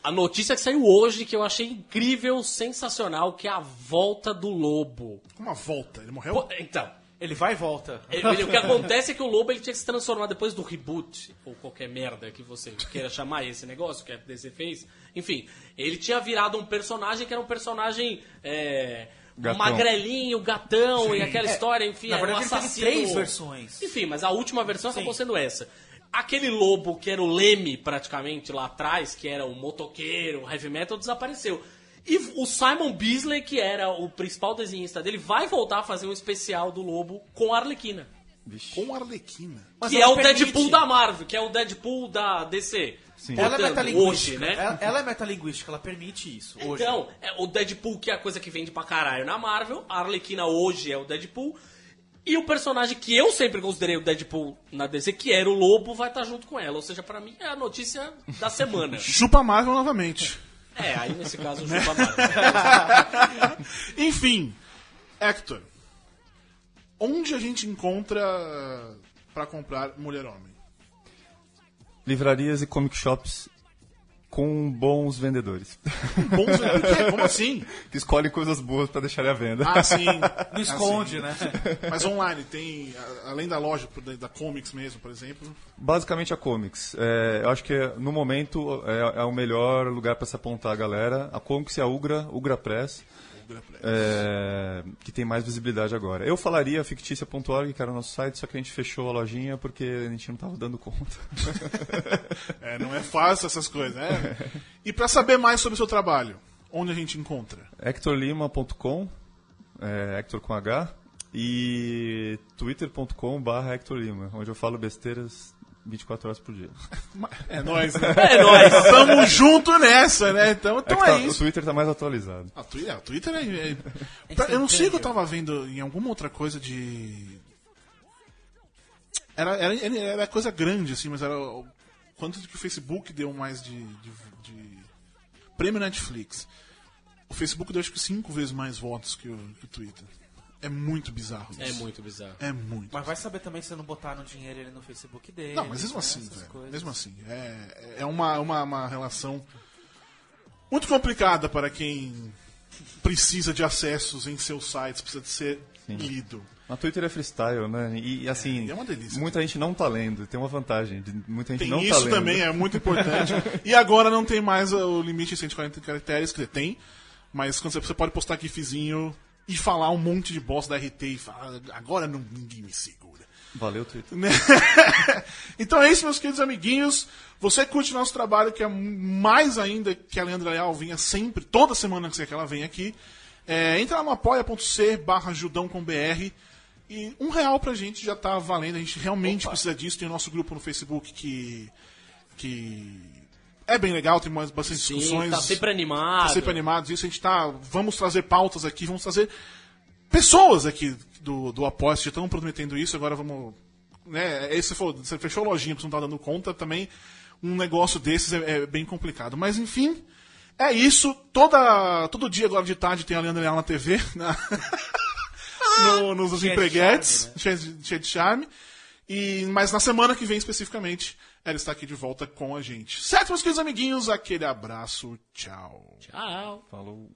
A notícia que saiu hoje, que eu achei incrível, sensacional, que é a volta do Lobo. Uma volta, ele morreu? Pô, então, Ele vai e volta. ele- ele- o que acontece é que o Lobo ele tinha que se transformar depois do reboot, ou qualquer merda que você queira chamar esse negócio que a DC fez. Enfim, ele tinha virado um personagem que era um personagem é, Gatão. magrelinho, gatão, e aquela É, história, enfim, na era um verdade, ele teve assassino. três versões. Enfim, mas a última versão acabou Sim. sendo essa. Aquele lobo que era o Leme, praticamente, lá atrás, que era o motoqueiro, o heavy metal, desapareceu. E o Simon Beasley, que era o principal desenhista dele, vai voltar a fazer um especial do lobo com a Arlequina. Com Arlequina. Mas que é o permite. Deadpool da Marvel, que é o Deadpool da DC. Sim. Ela é metalinguística. hoje, né? Ela, ela é metalinguística, ela permite isso. Hoje. Então, é o Deadpool, que é a coisa que vende pra caralho na Marvel. A Arlequina hoje é o Deadpool. E o personagem que eu sempre considerei o Deadpool na DC, que era o Lobo, vai estar junto com ela. Ou seja, pra mim é a notícia da semana. Chupa Marvel novamente. é, aí nesse caso o chupa Marvel. Enfim, Hector, onde a gente encontra pra comprar Mulher Homem? Livrarias e comic shops com bons vendedores. Bons, quê? Como assim? que escolhem coisas boas para deixarem à venda. Ah, sim. Não esconde, né? Mas online, tem, além da loja, da, da Comics mesmo, por exemplo. Basicamente a Comics. É, eu acho que no momento é, é o melhor lugar para se apontar a galera. A Comics e a Ugra, Ugra Press, é, que tem mais visibilidade agora. Eu falaria fictícia.org, que era o nosso site, só que a gente fechou a lojinha porque a gente não estava dando conta. É, não é fácil essas coisas, né? E pra saber mais sobre o seu trabalho, onde a gente encontra? hectorlima.com, é, Hector com H, e twitter.com barra Hector Lima, onde eu falo besteiras 24 horas por dia. É nóis, né? É nóis. Tamo junto nessa, né? Então, É então é, tá- o isso. Twitter tá mais atualizado. Ah, Twi- é, o Twitter é. é- pra- eu não sei o que eu tava vendo em alguma outra coisa de. Era, era, era- coisa grande, assim, mas era. o- Quanto que o Facebook deu mais de, de, de prêmio Netflix? O Facebook deu acho que cinco vezes mais votos que o, que o Twitter. É muito bizarro isso. É muito bizarro. É muito. Mas vai saber também se não botaram dinheiro ali no Facebook dele. Não, mas mesmo né, assim, velho. coisas. Mesmo assim. É, é uma, uma, uma relação muito complicada para quem precisa de acessos em seus sites, precisa de ser lido. Na Twitter é freestyle, né? E, e, assim, É, é uma delícia. muita gente não tá lendo. Tem uma vantagem. de muita gente Tem não tá isso lendo. também, é muito importante. e agora não tem mais o limite de 140 caracteres, quer dizer, tem, mas quando você, você pode postar gifzinho e falar um monte de bosta da RT e falar, agora não, ninguém me segura. Valeu, Twitter. Né? então é isso, meus queridos amiguinhos. Você curte nosso trabalho, que é mais ainda que a Leandra Leal vinha sempre, toda semana que ela vem aqui. É, entra lá no apoia.c barra judão com BR. E um real pra gente já tá valendo. A gente realmente precisa disso. Tem o nosso grupo no Facebook que. que é bem legal, tem mais, bastante Sim, discussões. tá sempre animado. Tá sempre animados. Isso a gente tá. Vamos trazer pautas aqui, vamos trazer pessoas aqui do, do Apoia, já estão prometendo isso, agora vamos. Né, esse falou, você fechou a lojinha, você não tá dando conta, também um negócio desses é, é bem complicado. Mas enfim, é isso. Toda, todo dia agora de tarde tem a Leandra Leal na TV, na- no- nos Cheia de empreguetes, charme, né? cheia, de, cheia de charme. E, mas na semana que vem, especificamente, ela está aqui de volta com a gente. Certo, meus queridos amiguinhos? Aquele abraço, tchau. Tchau. Falou.